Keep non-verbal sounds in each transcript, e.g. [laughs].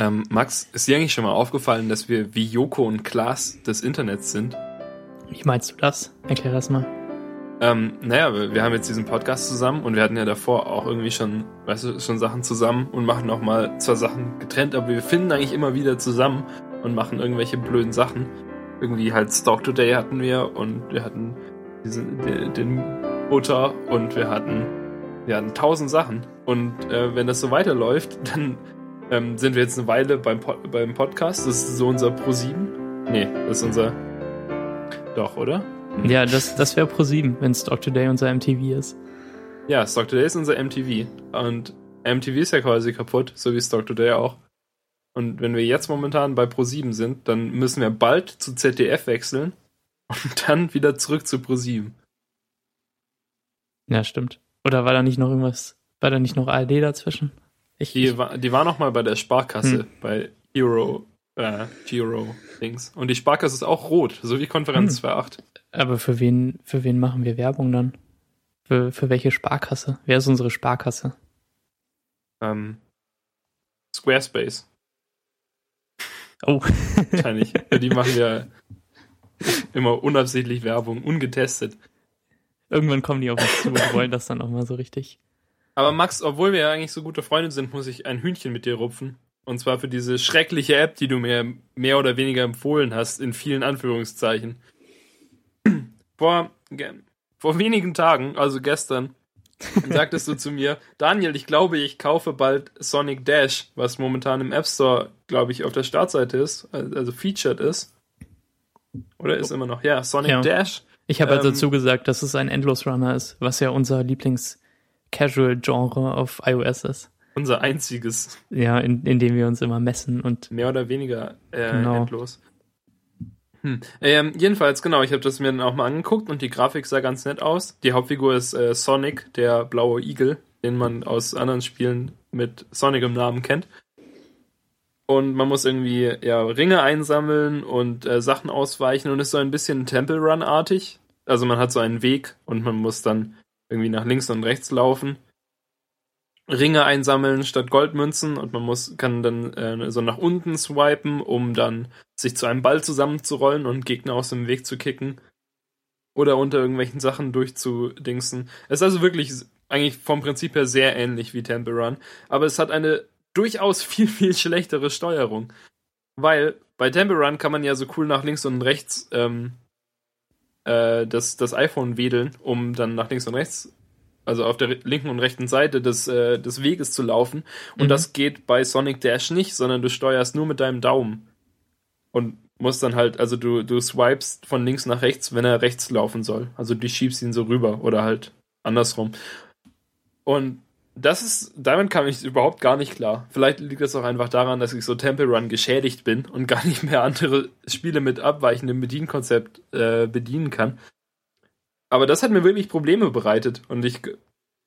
Ähm, Max, ist dir eigentlich schon mal aufgefallen, dass wir wie Joko und Klaas des Internets sind? Wie meinst du das? Erklär das mal. Ähm, naja, wir, wir haben jetzt diesen Podcast zusammen und wir hatten ja davor auch irgendwie schon, weißt du, schon Sachen zusammen und machen auch mal zwar Sachen getrennt, aber wir finden eigentlich immer wieder zusammen und machen irgendwelche blöden Sachen. Irgendwie halt Stalk Today hatten wir und wir hatten diesen, den, den Butter und wir hatten, wir hatten tausend Sachen. Und äh, wenn das so weiterläuft, [laughs] dann ähm, sind wir jetzt eine Weile beim, Pod beim Podcast. Das ist so unser Pro 7. Nee, das ist unser. Doch, oder? Ja, das, das wäre Pro 7, wenn Stock Today unser MTV ist. Ja, Stock Today ist unser MTV. Und MTV ist ja quasi kaputt, so wie Stock Today auch. Und wenn wir jetzt momentan bei Pro 7 sind, dann müssen wir bald zu ZDF wechseln und dann wieder zurück zu Pro 7. Ja, stimmt. Oder war da nicht noch irgendwas, war da nicht noch ARD dazwischen? Ich, die, war, die war noch mal bei der Sparkasse, hm. bei Hero, äh, Giro Dings. Und die Sparkasse ist auch rot, so wie Konferenz hm. 2.8. Aber für wen, für wen machen wir Werbung dann? Für, für welche Sparkasse? Wer ist unsere Sparkasse? Ähm, Squarespace. Oh. Wahrscheinlich. [laughs] Die machen wir immer unabsichtlich Werbung, ungetestet. Irgendwann kommen die auf uns zu und wollen das dann auch mal so richtig. Aber Max, obwohl wir ja eigentlich so gute Freunde sind, muss ich ein Hühnchen mit dir rupfen. Und zwar für diese schreckliche App, die du mir mehr oder weniger empfohlen hast, in vielen Anführungszeichen. [clears throat] Vor, vor wenigen Tagen, also gestern, sagtest du zu mir, [laughs] Daniel, ich glaube, ich kaufe bald Sonic Dash, was momentan im App Store, glaube ich, auf der Startseite ist, also featured ist. Oder ist immer noch? Ja, Sonic ja. Dash. Ich habe also ähm, dazu gesagt, dass es ein Endlosrunner ist, was ja unser Lieblings-Casual-Genre auf iOS ist. Unser einziges. Ja, in, in dem wir uns immer messen und. Mehr oder weniger äh, genau. endlos. Hm. Ähm, jedenfalls, genau, ich habe das mir dann auch mal angeguckt und die Grafik sah ganz nett aus. Die Hauptfigur ist äh, Sonic, der blaue Igel, den man aus anderen Spielen mit Sonic im Namen kennt. Und man muss irgendwie ja Ringe einsammeln und äh, Sachen ausweichen und ist so ein bisschen Temple Run-artig. Also man hat so einen Weg und man muss dann irgendwie nach links und rechts laufen. Ringe einsammeln statt Goldmünzen und man muss kann dann äh, so nach unten swipen, um dann sich zu einem Ball zusammenzurollen und Gegner aus dem Weg zu kicken oder unter irgendwelchen Sachen durchzudingsen. Es ist also wirklich eigentlich vom Prinzip her sehr ähnlich wie Temple Run, aber es hat eine durchaus [laughs] viel viel schlechtere Steuerung, weil bei Temple Run kann man ja so cool nach links und rechts ähm, äh, das, das iPhone wedeln, um dann nach links und rechts also auf der linken und rechten Seite des, äh, des Weges zu laufen. Und mhm. das geht bei Sonic Dash nicht, sondern du steuerst nur mit deinem Daumen. Und musst dann halt, also du, du swipest von links nach rechts, wenn er rechts laufen soll. Also du schiebst ihn so rüber oder halt andersrum. Und das ist, damit kam ich überhaupt gar nicht klar. Vielleicht liegt das auch einfach daran, dass ich so Temple Run geschädigt bin und gar nicht mehr andere Spiele mit abweichendem Bedienkonzept äh, bedienen kann. Aber das hat mir wirklich Probleme bereitet und ich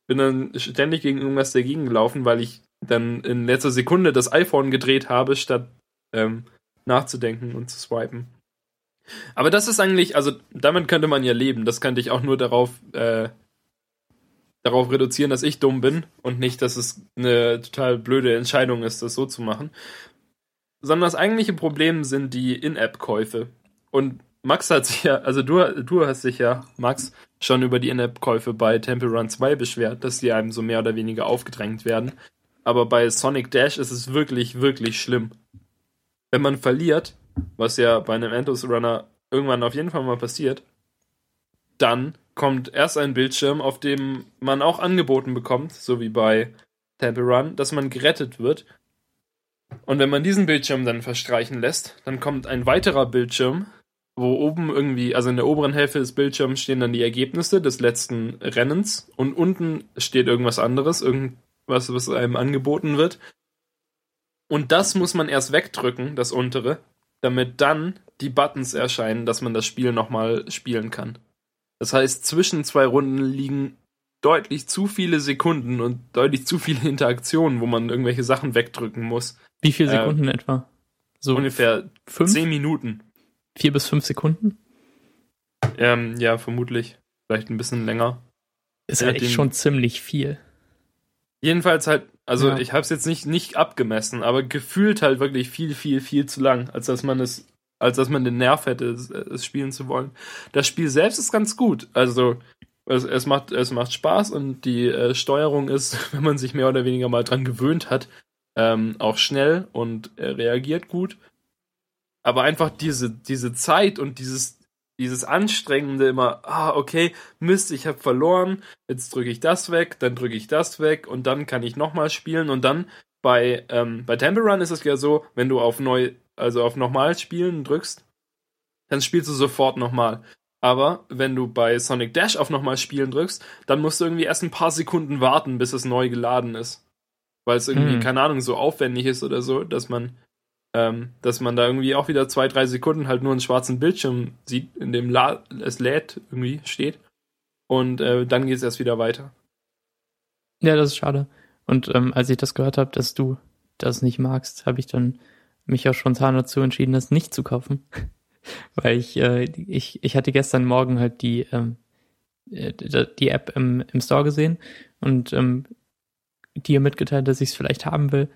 bin dann ständig gegen irgendwas dagegen gelaufen, weil ich dann in letzter Sekunde das iPhone gedreht habe, statt ähm, nachzudenken und zu swipen. Aber das ist eigentlich, also damit könnte man ja leben. Das könnte ich auch nur darauf, äh, darauf reduzieren, dass ich dumm bin und nicht, dass es eine total blöde Entscheidung ist, das so zu machen. Sondern das eigentliche Problem sind die In-App-Käufe. Und Max hat sich ja, also du, du hast dich ja, Max, schon über die In-App-Käufe bei Temple Run 2 beschwert, dass die einem so mehr oder weniger aufgedrängt werden. Aber bei Sonic Dash ist es wirklich, wirklich schlimm. Wenn man verliert, was ja bei einem Endless Runner irgendwann auf jeden Fall mal passiert, dann kommt erst ein Bildschirm, auf dem man auch angeboten bekommt, so wie bei Temple Run, dass man gerettet wird. Und wenn man diesen Bildschirm dann verstreichen lässt, dann kommt ein weiterer Bildschirm, wo oben irgendwie, also in der oberen Hälfte des Bildschirms stehen dann die Ergebnisse des letzten Rennens und unten steht irgendwas anderes, irgendwas, was einem angeboten wird. Und das muss man erst wegdrücken, das untere, damit dann die Buttons erscheinen, dass man das Spiel nochmal spielen kann. Das heißt, zwischen zwei Runden liegen deutlich zu viele Sekunden und deutlich zu viele [laughs] Interaktionen, wo man irgendwelche Sachen wegdrücken muss. Wie viele äh, Sekunden äh, etwa? So ungefähr fünf? zehn Minuten. Vier bis fünf Sekunden? Ähm, ja, vermutlich. Vielleicht ein bisschen länger. Ist halt echt schon ziemlich viel. Jedenfalls halt, Also ja. ich habe es jetzt nicht, nicht abgemessen, aber gefühlt halt wirklich viel, viel, viel zu lang, als dass man es, als dass man den Nerv hätte, es, es spielen zu wollen. Das Spiel selbst ist ganz gut. Also es, es, macht, es macht Spaß und die äh, Steuerung ist, [laughs] wenn man sich mehr oder weniger mal dran gewöhnt hat, ähm, auch schnell und äh, reagiert gut. Aber einfach diese, diese Zeit und dieses, dieses Anstrengende immer, ah, okay, Mist, ich habe verloren, jetzt drücke ich das weg, dann drücke ich das weg und dann kann ich nochmal spielen und dann bei, ähm, bei Temple Run ist es ja so, wenn du auf neu, also auf nochmal spielen drückst, dann spielst du sofort nochmal. Aber wenn du bei Sonic Dash auf nochmal spielen drückst, dann musst du irgendwie erst ein paar Sekunden warten, bis es neu geladen ist. Weil es irgendwie, hm. keine Ahnung, so aufwendig ist oder so, dass man, ähm, dass man da irgendwie auch wieder zwei, drei Sekunden halt nur einen schwarzen Bildschirm sieht, in dem La es lädt irgendwie steht. Und äh, dann geht es erst wieder weiter. Ja, das ist schade. Und ähm, als ich das gehört habe, dass du das nicht magst, habe ich dann mich auch spontan dazu entschieden, das nicht zu kaufen. [laughs] Weil ich, äh, ich, ich hatte gestern Morgen halt die, ähm, äh, die App im, im Store gesehen und ähm, dir mitgeteilt, dass ich es vielleicht haben will.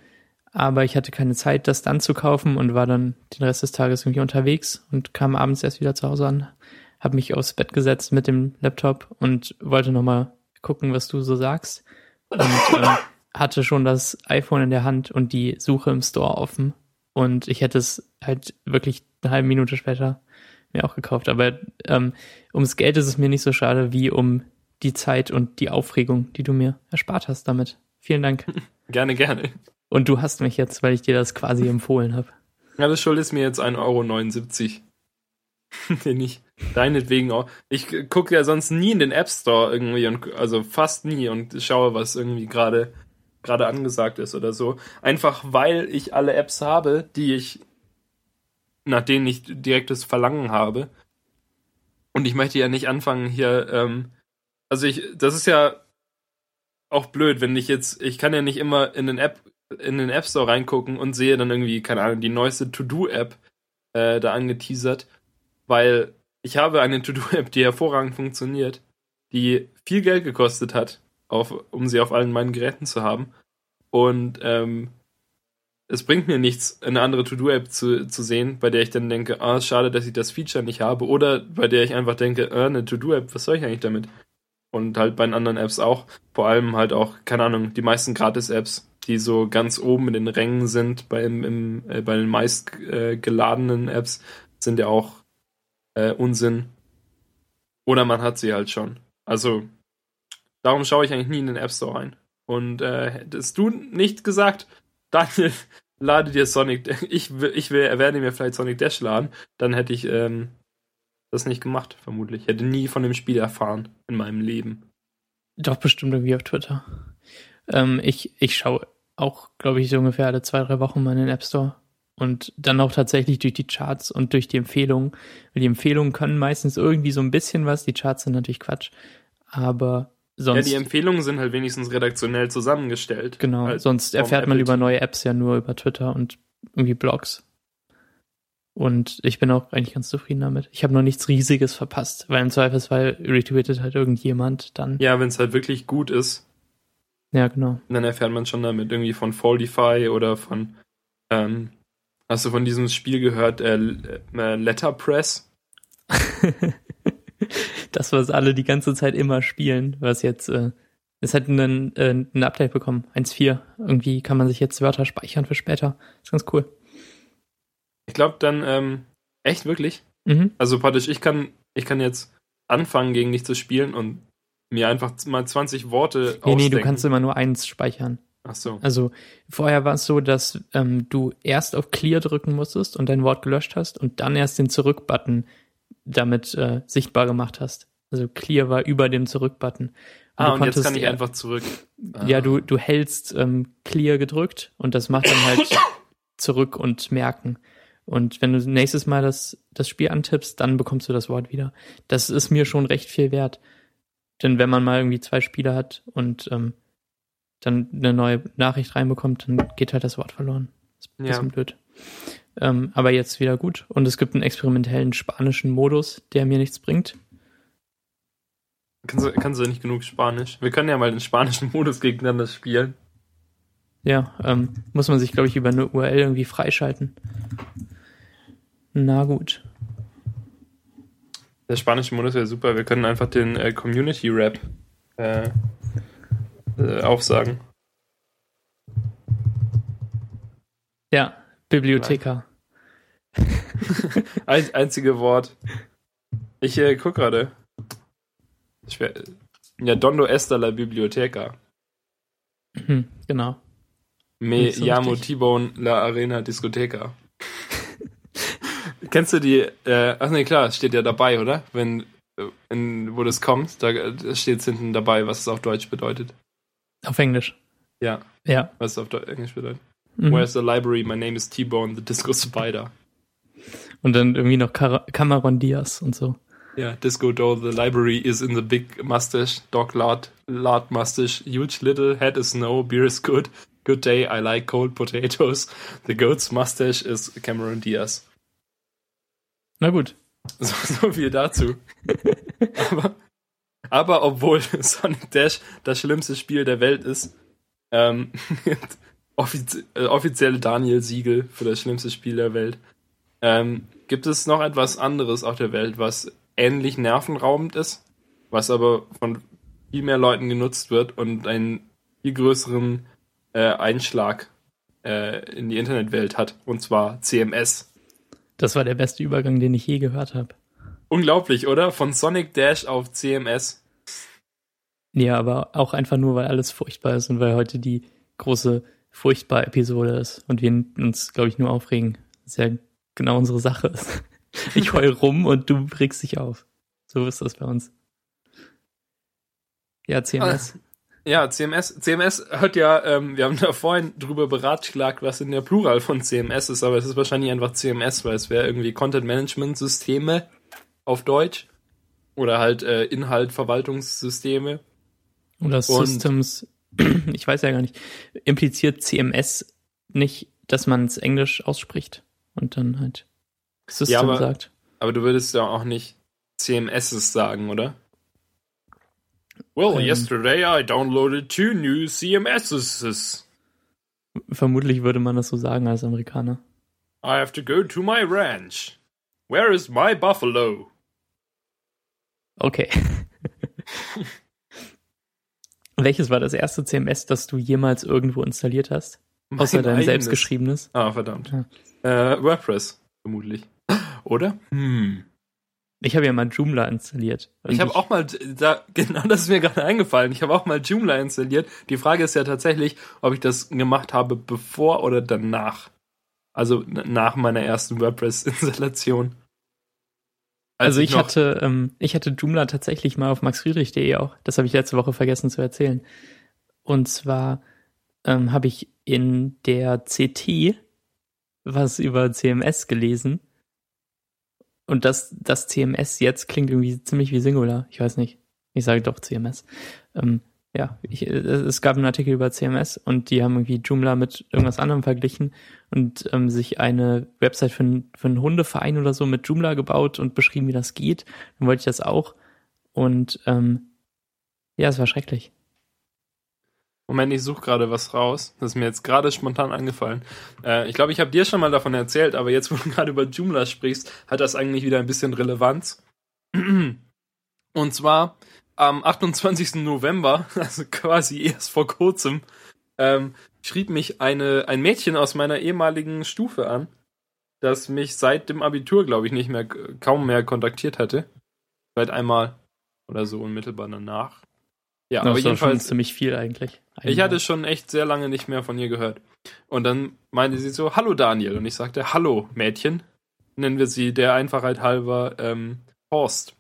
Aber ich hatte keine Zeit, das dann zu kaufen und war dann den Rest des Tages irgendwie unterwegs und kam abends erst wieder zu Hause an, habe mich aufs Bett gesetzt mit dem Laptop und wollte nochmal gucken, was du so sagst. Und äh, hatte schon das iPhone in der Hand und die Suche im Store offen. Und ich hätte es halt wirklich eine halbe Minute später mir auch gekauft. Aber ähm, ums Geld ist es mir nicht so schade wie um die Zeit und die Aufregung, die du mir erspart hast damit. Vielen Dank. [laughs] Gerne, gerne. Und du hast mich jetzt, weil ich dir das quasi empfohlen habe. Ja, das Schuld ist mir jetzt 1,79 Euro. [laughs] Den ich deinetwegen auch. Ich gucke ja sonst nie in den App Store irgendwie und also fast nie und schaue, was irgendwie gerade gerade angesagt ist oder so. Einfach weil ich alle Apps habe, die ich nach denen ich direktes Verlangen habe. Und ich möchte ja nicht anfangen hier, ähm, also ich, das ist ja auch blöd, wenn ich jetzt, ich kann ja nicht immer in den App, in den App Store reingucken und sehe dann irgendwie, keine Ahnung, die neueste To-Do-App äh, da angeteasert, weil ich habe eine To-Do-App, die hervorragend funktioniert, die viel Geld gekostet hat, auf, um sie auf allen meinen Geräten zu haben. Und ähm, es bringt mir nichts, eine andere To-Do-App zu, zu sehen, bei der ich dann denke, ah, schade, dass ich das Feature nicht habe, oder bei der ich einfach denke, äh, eine To-Do-App, was soll ich eigentlich damit? Und halt bei den anderen Apps auch, vor allem halt auch, keine Ahnung, die meisten Gratis-Apps, die so ganz oben in den Rängen sind, bei, im, im, äh, bei den meist äh, geladenen Apps, sind ja auch äh, Unsinn. Oder man hat sie halt schon. Also, darum schaue ich eigentlich nie in den App Store rein. Und äh, hättest du nicht gesagt, [laughs] Daniel, lade dir Sonic, [laughs] ich, ich werde mir vielleicht Sonic Dash laden, dann hätte ich ähm, das nicht gemacht, vermutlich. Ich hätte nie von dem Spiel erfahren in meinem Leben. Doch, bestimmt irgendwie auf Twitter. Ähm, ich, ich schaue auch, glaube ich, so ungefähr alle zwei, drei Wochen mal in den App Store. Und dann auch tatsächlich durch die Charts und durch die Empfehlungen. Die Empfehlungen können meistens irgendwie so ein bisschen was. Die Charts sind natürlich Quatsch. Aber Sonst, ja, die Empfehlungen sind halt wenigstens redaktionell zusammengestellt. Genau, halt sonst erfährt man über neue Apps ja nur über Twitter und irgendwie Blogs. Und ich bin auch eigentlich ganz zufrieden damit. Ich habe noch nichts Riesiges verpasst, weil im Zweifelsfall retweetet halt irgendjemand dann. Ja, wenn es halt wirklich gut ist. Ja, genau. Dann erfährt man schon damit irgendwie von Foldify oder von, ähm, hast du von diesem Spiel gehört, äh, äh Letterpress? [laughs] das, was alle die ganze Zeit immer spielen, was jetzt, äh, es hat einen, äh, ein Update bekommen, 1.4. Irgendwie kann man sich jetzt Wörter speichern für später. Ist ganz cool. Ich glaube dann, ähm, echt wirklich? Mhm. Also praktisch, ich kann, ich kann jetzt anfangen, gegen dich zu spielen und mir einfach mal 20 Worte nee, ausdenken. Nee, du kannst immer nur eins speichern. Ach so. Also vorher war es so, dass ähm, du erst auf Clear drücken musstest und dein Wort gelöscht hast und dann erst den Zurück-Button damit äh, sichtbar gemacht hast. Also Clear war über dem Zurück-Button. Ah, und konntest, jetzt kann ich einfach zurück. Ja, du, du hältst ähm, Clear gedrückt und das macht dann halt [coughs] zurück und merken. Und wenn du nächstes Mal das, das Spiel antippst, dann bekommst du das Wort wieder. Das ist mir schon recht viel wert. Denn wenn man mal irgendwie zwei Spiele hat und ähm, dann eine neue Nachricht reinbekommt, dann geht halt das Wort verloren. Das ist ein bisschen ja. blöd. Ähm, aber jetzt wieder gut. Und es gibt einen experimentellen spanischen Modus, der mir nichts bringt. Kannst du, kannst du nicht genug Spanisch? Wir können ja mal den spanischen Modus gegeneinander spielen. Ja, ähm, muss man sich, glaube ich, über eine URL irgendwie freischalten. Na gut. Der spanische Modus wäre super. Wir können einfach den äh, Community Rap äh, äh, aufsagen. Ja, Bibliotheka. [laughs] Ein, einzige Wort. Ich äh, guck gerade. Ja, Dondo Esta la Biblioteca. Mhm, genau. Me so llamo T-Bone la Arena Discoteca. [laughs] Kennst du die? Äh, ach nee, klar, steht ja dabei, oder? Wenn, in, wo das kommt, da, steht es hinten dabei, was es auf Deutsch bedeutet. Auf Englisch. Ja. Ja. Was es auf Englisch bedeutet. Mhm. Where's the library? My name is T-Bone, the Disco Spider. Und dann irgendwie noch Car Cameron Diaz und so. Ja, Disco Doe, the library is in the big mustache, dog lard, lard mustache, huge little, head is snow, beer is good, good day, I like cold potatoes, the goat's mustache is Cameron Diaz. Na gut. [laughs] So, so viel dazu. aber, aber obwohl [laughs] Sonic Dash das schlimmste Spiel der Welt ist, ähm, [laughs] offiz äh, offizielle Daniel-Siegel für das schlimmste Spiel der Welt, ähm, gibt es noch etwas anderes auf der Welt, was ähnlich nervenraubend ist, was aber von viel mehr Leuten genutzt wird und einen viel größeren äh, Einschlag äh, in die Internetwelt hat, und zwar CMS. Das war der beste Übergang, den ich je gehört habe. Unglaublich, oder? Von Sonic Dash auf CMS. Ja, aber auch einfach nur, weil alles furchtbar ist und weil heute die große furchtbar Episode ist und wir uns, glaube ich, nur aufregen. Das ist ja genau unsere Sache ist. [laughs] Ich heul rum und du regst dich auf. So ist das bei uns. Ja, CMS. Ah, ja, CMS. CMS hat ja, ähm, wir haben da vorhin drüber beratschlagt, was in der Plural von CMS ist, aber es ist wahrscheinlich einfach CMS, weil es wäre irgendwie Content Management Systeme auf Deutsch oder halt äh, Inhaltverwaltungssysteme. Oder Systems, [clears throat] ich weiß ja gar nicht, impliziert CMS nicht, dass man es Englisch ausspricht und dann halt System ja, aber, sagt. Aber du würdest ja auch nicht CMSs sagen, oder? Well, ähm. yesterday I downloaded two new CMSs. Vermutlich würde man das so sagen als Amerikaner. I have to go to my ranch. Where is my buffalo? Okay. [laughs] Welches war das erste CMS, das du jemals irgendwo installiert hast? Außer dein selbstgeschriebenes? Ah, verdammt. Ja. Äh, WordPress, vermutlich. [laughs] Oder? Hm. Ich habe ja mal Joomla installiert. Ich habe auch mal, da, [laughs] genau das ist mir gerade eingefallen. Ich habe auch mal Joomla installiert. Die Frage ist ja tatsächlich, ob ich das gemacht habe bevor oder danach. Also nach meiner ersten WordPress-Installation. Also ich, ich hatte, ähm, ich hatte Joomla tatsächlich mal auf maxfriedrich.de auch. Das habe ich letzte Woche vergessen zu erzählen. Und zwar ähm, habe ich in der CT was über CMS gelesen. Und das, das CMS jetzt klingt irgendwie ziemlich wie Singular. Ich weiß nicht. Ich sage doch CMS. Ähm, ja, ich, es gab einen Artikel über CMS und die haben irgendwie Joomla mit irgendwas anderem verglichen und ähm, sich eine Website für, ein, für einen Hundeverein oder so mit Joomla gebaut und beschrieben, wie das geht. Dann wollte ich das auch. Und ähm, ja, es war schrecklich. Moment, ich suche gerade was raus. Das ist mir jetzt gerade spontan angefallen. Äh, ich glaube, ich habe dir schon mal davon erzählt, aber jetzt, [laughs] wo du gerade über Joomla sprichst, hat das eigentlich wieder ein bisschen Relevanz. [clears throat] Und zwar am 28. November, [laughs] also quasi erst vor kurzem, ähm, schrieb mich eine, ein Mädchen aus meiner ehemaligen Stufe an, das mich seit dem Abitur, glaube ich, nicht mehr, kaum mehr kontaktiert hatte. Seit einmal oder so unmittelbar danach. Ja, das aber jedenfalls ziemlich viel eigentlich. Einmal. Ich hatte schon echt sehr lange nicht mehr von ihr gehört. Und dann meinte sie so, hallo Daniel. Und ich sagte, hallo Mädchen. Nennen wir sie der Einfachheit halber ähm, Horst.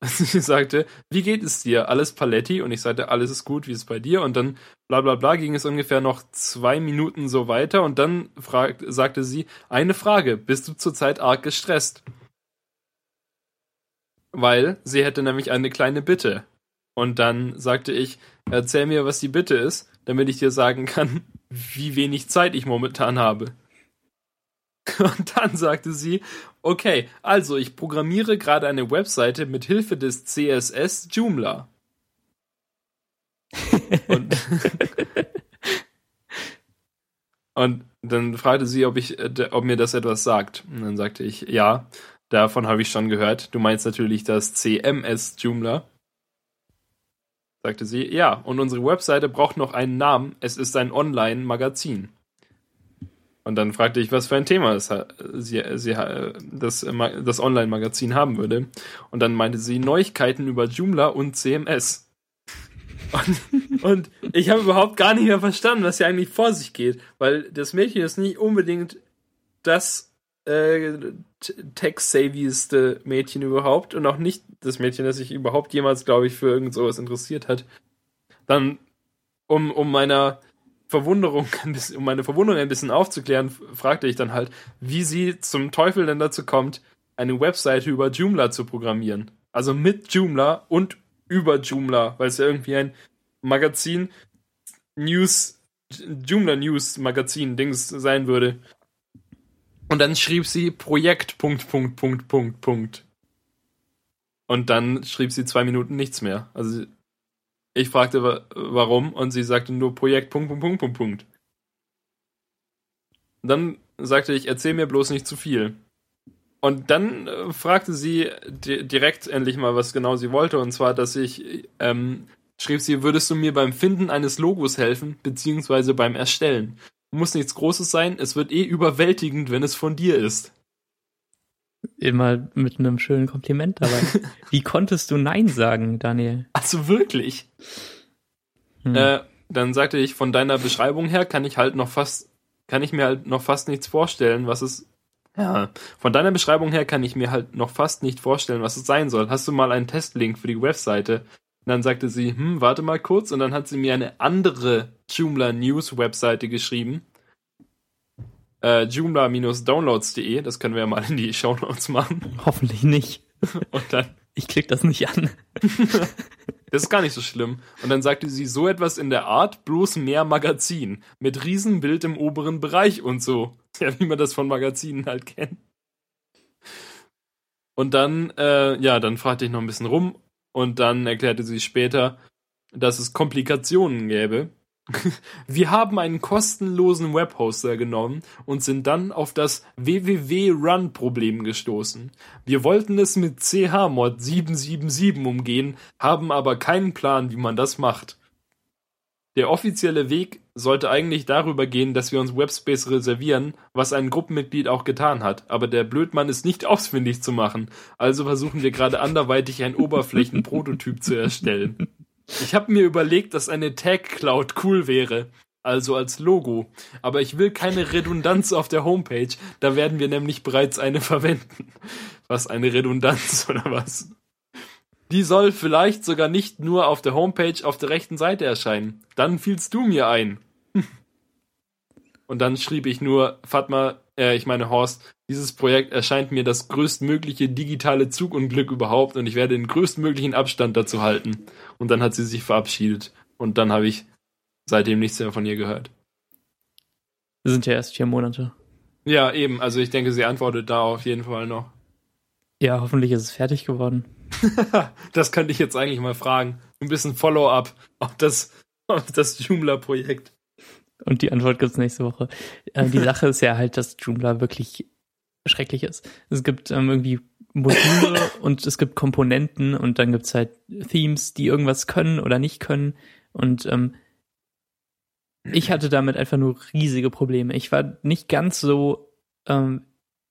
[laughs] sie sagte, wie geht es dir? Alles Paletti? Und ich sagte, alles ist gut, wie ist es bei dir? Und dann bla bla bla ging es ungefähr noch zwei Minuten so weiter und dann fragt, sagte sie, eine Frage, bist du zurzeit arg gestresst? Weil sie hätte nämlich eine kleine Bitte. Und dann sagte ich, erzähl mir, was die Bitte ist, damit ich dir sagen kann, [laughs] wie wenig Zeit ich momentan habe. [laughs] Und dann sagte sie, okay, also ich programmiere gerade eine Webseite mit Hilfe des CSS Joomla. Und [laughs] Und dann fragte sie, ob ich, äh, ob mir das etwas sagt. Und dann sagte ich, ja, davon habe ich schon gehört. Du meinst natürlich das CMS Joomla. Sagte sie, ja, und unsere Webseite braucht noch einen Namen. Es ist ein Online-Magazin. Und dann fragte ich, was für ein Thema es, sie, sie, das, das Online-Magazin haben würde. Und dann meinte sie Neuigkeiten über Joomla und CMS. Und, und ich habe überhaupt gar nicht mehr verstanden, was hier eigentlich vor sich geht, weil das Mädchen ist nicht unbedingt das äh, tech-savieste Mädchen überhaupt und auch nicht das Mädchen, das sich überhaupt jemals, glaube ich, für irgend sowas interessiert hat. Dann, um, um meiner Verwunderung, um meine Verwunderung ein bisschen aufzuklären, fragte ich dann halt, wie sie zum Teufel denn dazu kommt, eine Webseite über Joomla zu programmieren. Also mit Joomla und über Joomla, weil es ja irgendwie ein Magazin, News, Joomla News Magazin Dings sein würde. Und dann schrieb sie Projekt Punkt Punkt Punkt Punkt Punkt. Und dann schrieb sie zwei Minuten nichts mehr. Also ich fragte, warum, und sie sagte nur Projekt Punkt, Punkt, Punkt, Punkt, Punkt. Dann sagte ich, erzähl mir bloß nicht zu viel. Und dann äh, fragte sie direkt endlich mal, was genau sie wollte, und zwar, dass ich, ähm, schrieb sie, würdest du mir beim Finden eines Logos helfen, beziehungsweise beim Erstellen? Muss nichts Großes sein, es wird eh überwältigend, wenn es von dir ist. Immer mit einem schönen Kompliment dabei. [laughs] Wie konntest du Nein sagen, Daniel? Also wirklich? Hm. Äh, dann sagte ich, von deiner Beschreibung her kann ich halt noch fast, kann ich mir halt noch fast nichts vorstellen, was es. Ja, von deiner Beschreibung her kann ich mir halt noch fast nicht vorstellen, was es sein soll. Hast du mal einen Testlink für die Webseite? Und dann sagte sie, hm, warte mal kurz, und dann hat sie mir eine andere Joomla News Webseite geschrieben äh, joomla-downloads.de. Das können wir ja mal in die Show Notes machen. Hoffentlich nicht. Und dann. Ich klicke das nicht an. [laughs] das ist gar nicht so schlimm. Und dann sagte sie so etwas in der Art, bloß mehr Magazin. Mit Riesenbild im oberen Bereich und so. [laughs] Ja, wie man das von Magazinen halt kennt. Und dann, äh, ja, dann fragte ich noch ein bisschen rum und dann erklärte sie später, dass es Komplikationen gäbe, [laughs] wir haben einen kostenlosen Webhoster genommen und sind dann auf das www-Run-Problem gestoßen. Wir wollten es mit chmod 777 umgehen, haben aber keinen Plan, wie man das macht. Der offizielle Weg sollte eigentlich darüber gehen, dass wir uns Webspace reservieren, was ein Gruppenmitglied auch getan hat, aber der Blödmann ist nicht [laughs] ausfindig zu machen, also versuchen wir gerade anderweitig ein [laughs] Oberflächenprototyp zu erstellen. Ich habe mir überlegt, dass eine Tag Cloud cool wäre. Also als Logo. Aber ich will keine Redundanz auf der Homepage. Da werden wir nämlich bereits eine verwenden. Was eine Redundanz oder was? Die soll vielleicht sogar nicht nur auf der Homepage auf der rechten Seite erscheinen. Dann fielst du mir ein. [laughs] Und dann schrieb ich nur, Fatma, äh, ich meine Horst, dieses Projekt erscheint mir das größtmögliche digitale Zugunglück überhaupt und ich werde den größtmöglichen Abstand dazu halten. Und dann hat sie sich verabschiedet. Und dann habe ich seitdem nichts mehr von ihr gehört. Wir sind ja erst vier Monate. Ja, eben. Also ich denke, sie antwortet da auf jeden Fall noch. Ja, hoffentlich ist es fertig geworden. [laughs] das könnte ich jetzt eigentlich mal fragen. Ein bisschen Follow-up auf das, [laughs] auf das Joomla-Projekt. Und die Antwort gibt's nächste Woche. Äh, die [laughs] Sache ist ja halt, dass Joomla wirklich schrecklich ist. Es gibt ähm, irgendwie Module [laughs] und es gibt Komponenten und dann gibt's halt Themes, die irgendwas können oder nicht können. Und ähm, ich hatte damit einfach nur riesige Probleme. Ich war nicht ganz so ähm,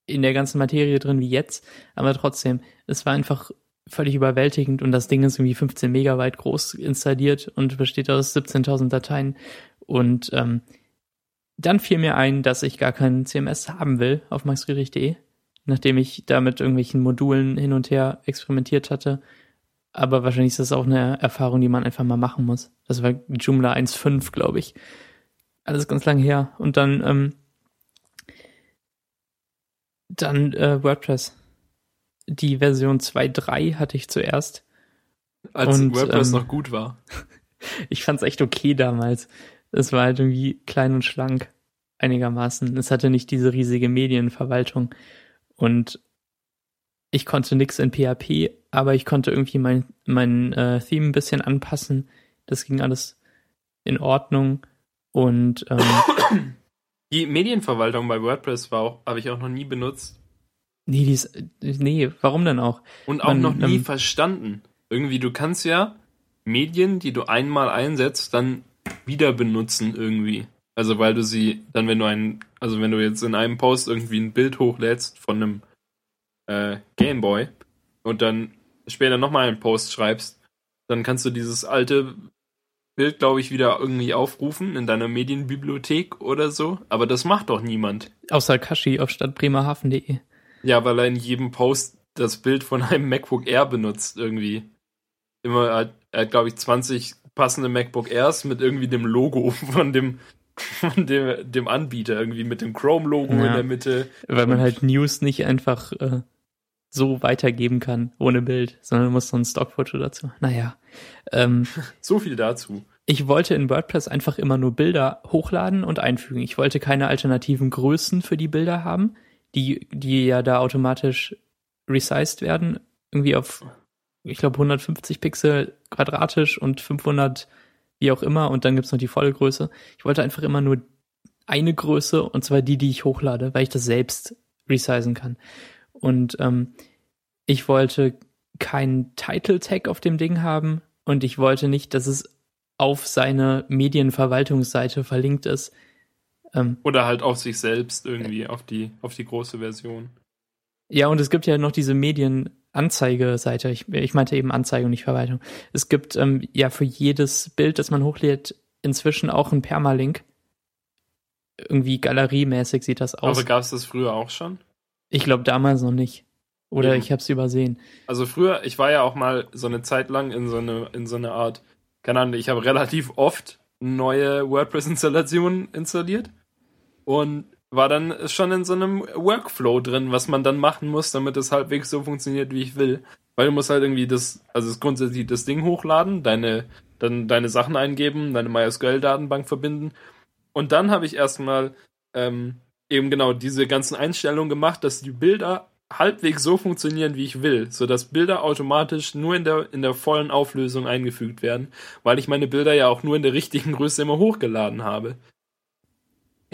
in der ganzen Materie drin wie jetzt, aber trotzdem, es war einfach völlig überwältigend und das Ding ist irgendwie 15 Megabyte groß installiert und besteht aus 17.000 Dateien und ähm, dann fiel mir ein, dass ich gar keinen CMS haben will auf maxfriedrich.de, nachdem ich da mit irgendwelchen Modulen hin und her experimentiert hatte. Aber wahrscheinlich ist das auch eine Erfahrung, die man einfach mal machen muss. Das war Joomla 1.5, glaube ich. Alles ganz lang her. Und dann, ähm, dann äh, WordPress. Die Version 2.3 hatte ich zuerst. Als und, WordPress ähm, noch gut war. [laughs] ich fand's echt okay damals. Es war halt irgendwie klein und schlank einigermaßen. Es hatte nicht diese riesige Medienverwaltung und ich konnte nix in PHP, aber ich konnte irgendwie mein, mein äh, Theme ein bisschen anpassen. Das ging alles in Ordnung und ähm, [coughs] Die Medienverwaltung bei WordPress war auch, habe ich auch noch nie benutzt. Nee, die ist, nee, warum denn auch? Und auch Man, noch nie ähm, verstanden. Irgendwie, du kannst ja Medien, die du einmal einsetzt, dann wieder benutzen irgendwie. Also weil du sie dann, wenn du ein, also wenn du jetzt in einem Post irgendwie ein Bild hochlädst von einem äh, Gameboy und dann später nochmal einen Post schreibst, dann kannst du dieses alte Bild, glaube ich, wieder irgendwie aufrufen in deiner Medienbibliothek oder so. Aber das macht doch niemand. Außer Kashi auf stadtbremerhaven.de. Ja, weil er in jedem Post das Bild von einem MacBook Air benutzt irgendwie. Immer, er hat, hat glaube ich, 20 passende MacBook Airs mit irgendwie dem Logo [laughs] von dem von dem, dem Anbieter, irgendwie mit dem Chrome-Logo ja, in der Mitte. Weil man halt News nicht einfach äh, so weitergeben kann, ohne Bild, sondern du musst so ein Stockfoto dazu. Naja. Ähm, [laughs] so viel dazu. Ich wollte in WordPress einfach immer nur Bilder hochladen und einfügen. Ich wollte keine alternativen Größen für die Bilder haben, die, die ja da automatisch resized werden. Irgendwie auf, ich glaube, 150 Pixel quadratisch und 500 wie auch immer. Und dann gibt's noch die volle Größe. Ich wollte einfach immer nur eine Größe und zwar die, die ich hochlade, weil ich das selbst resizen kann. Und ähm, ich wollte keinen Title-Tag auf dem Ding haben und ich wollte nicht, dass es auf seine Medienverwaltungsseite verlinkt ist. Ähm, Oder halt auf sich selbst irgendwie, auf die, auf die große Version. Ja, und es gibt ja noch diese Medienanzeigeseite. Ich, ich meinte eben Anzeige und nicht Verwaltung. Es gibt ähm, ja für jedes Bild, das man hochlädt, inzwischen auch einen Permalink. Irgendwie galeriemäßig sieht das aus. Aber gab es das früher auch schon? Ich glaube damals noch nicht. Oder Eben. ich habe es übersehen. Also früher, ich war ja auch mal so eine Zeit lang in so eine, in so eine Art, keine Ahnung, ich habe relativ oft neue WordPress-Installationen installiert und war dann schon in so einem Workflow drin, was man dann machen muss, damit es halbwegs so funktioniert, wie ich will. Weil du musst halt irgendwie das, also das grundsätzlich das Ding hochladen, deine, dann deine Sachen eingeben, deine MySQL-Datenbank verbinden. Und dann habe ich erstmal ähm, eben genau diese ganzen Einstellungen gemacht, dass die Bilder halbwegs so funktionieren, wie ich will, so dass Bilder automatisch nur in der in der vollen Auflösung eingefügt werden, weil ich meine Bilder ja auch nur in der richtigen Größe immer hochgeladen habe.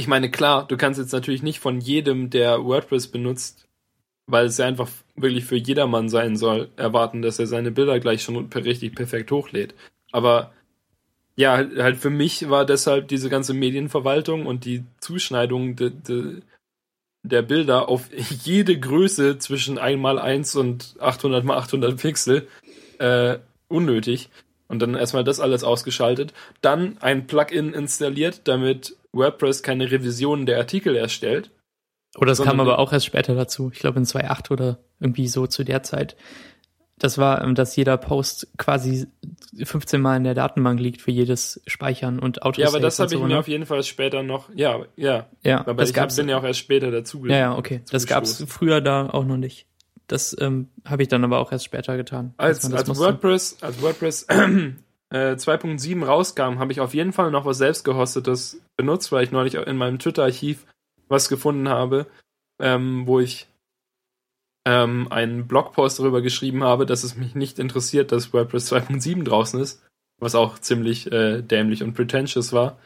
Ich meine, klar, du kannst jetzt natürlich nicht von jedem, der WordPress benutzt, weil es ja einfach wirklich für jedermann sein soll, erwarten, dass er seine Bilder gleich schon richtig perfekt hochlädt. Aber ja, halt für mich war deshalb diese ganze Medienverwaltung und die Zuschneidung de, de, der Bilder auf [laughs] jede Größe zwischen 1x1 und 800 x 800 Pixel äh, unnötig. Und dann erstmal das alles ausgeschaltet. Dann ein Plugin installiert, damit WordPress keine Revisionen der Artikel erstellt. Oder das kam aber auch erst später dazu. Ich glaube in 2.8 oder irgendwie so zu der Zeit. Das war, ähm, dass jeder Post quasi 15 Mal in der Datenbank liegt für jedes Speichern und Auto. Ja, aber das habe ich so, mir ne? auf jeden Fall später noch. Ja, ja. Ja, aber ich bin ja auch erst später dazu. Ja, ja, okay. Das gab es früher da auch noch nicht. Das ähm, habe ich dann aber auch erst später getan. Als, als WordPress, als WordPress [clears throat] äh, 2.7 rauskam, habe ich auf jeden Fall noch was selbst gehostetes benutzt, weil ich neulich in meinem Twitter-Archiv was gefunden habe, ähm, wo ich ähm, einen Blogpost darüber geschrieben habe, dass es mich nicht interessiert, dass WordPress 2.7 draußen ist, was auch ziemlich äh, dämlich und pretentious war.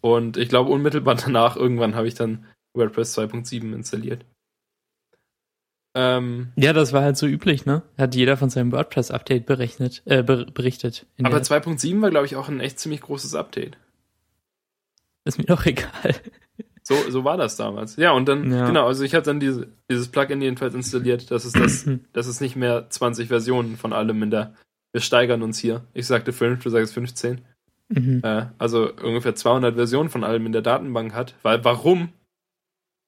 Und ich glaube, unmittelbar [laughs] danach irgendwann habe ich dann WordPress 2.7 installiert. Ähm, ja, das war halt so üblich, ne? Hat jeder von seinem WordPress-Update berechnet, äh, ber berichtet. Aber 2.7 war, glaube ich, auch ein echt ziemlich großes Update. Ist mir doch [laughs] egal. So, so war das damals. Ja, und dann, ja. genau, also ich habe dann diese, dieses Plugin jedenfalls installiert, dass es das, dass es nicht mehr 20 Versionen von allem in der, wir steigern uns hier. Ich sagte 5, du sagst 15. Mhm. Äh, also ungefähr 200 Versionen von allem in der Datenbank hat. Weil, warum?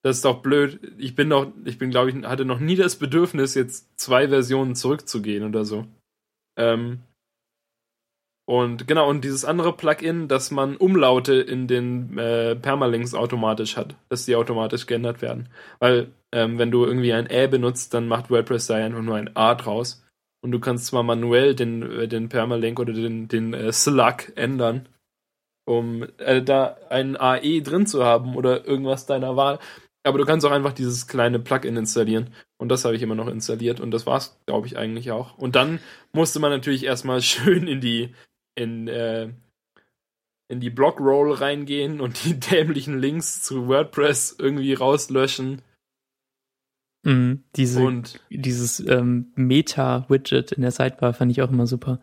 Das ist doch blöd. Ich bin noch, ich bin, glaube ich, hatte noch nie das Bedürfnis, jetzt zwei Versionen zurückzugehen oder so. Ähm, und genau, und dieses andere Plugin, dass man Umlaute in den äh, Permalinks automatisch hat, dass die automatisch geändert werden. Weil, ähm, wenn du irgendwie ein Ä benutzt, dann macht WordPress da einfach nur ein A draus. Und du kannst zwar manuell den, äh, den Permalink oder den, den äh, Slug ändern, um äh, da ein AE drin zu haben oder irgendwas deiner Wahl. Aber du kannst auch einfach dieses kleine Plugin installieren. Und das habe ich immer noch installiert. Und das war's, glaube ich, eigentlich auch. Und dann musste man natürlich erstmal [laughs] schön in die in, äh, in die Blockroll reingehen und die [laughs] dämlichen Links zu WordPress irgendwie rauslöschen. Mhm, diese, und dieses ähm, Meta-Widget in der Sidebar fand ich auch immer super.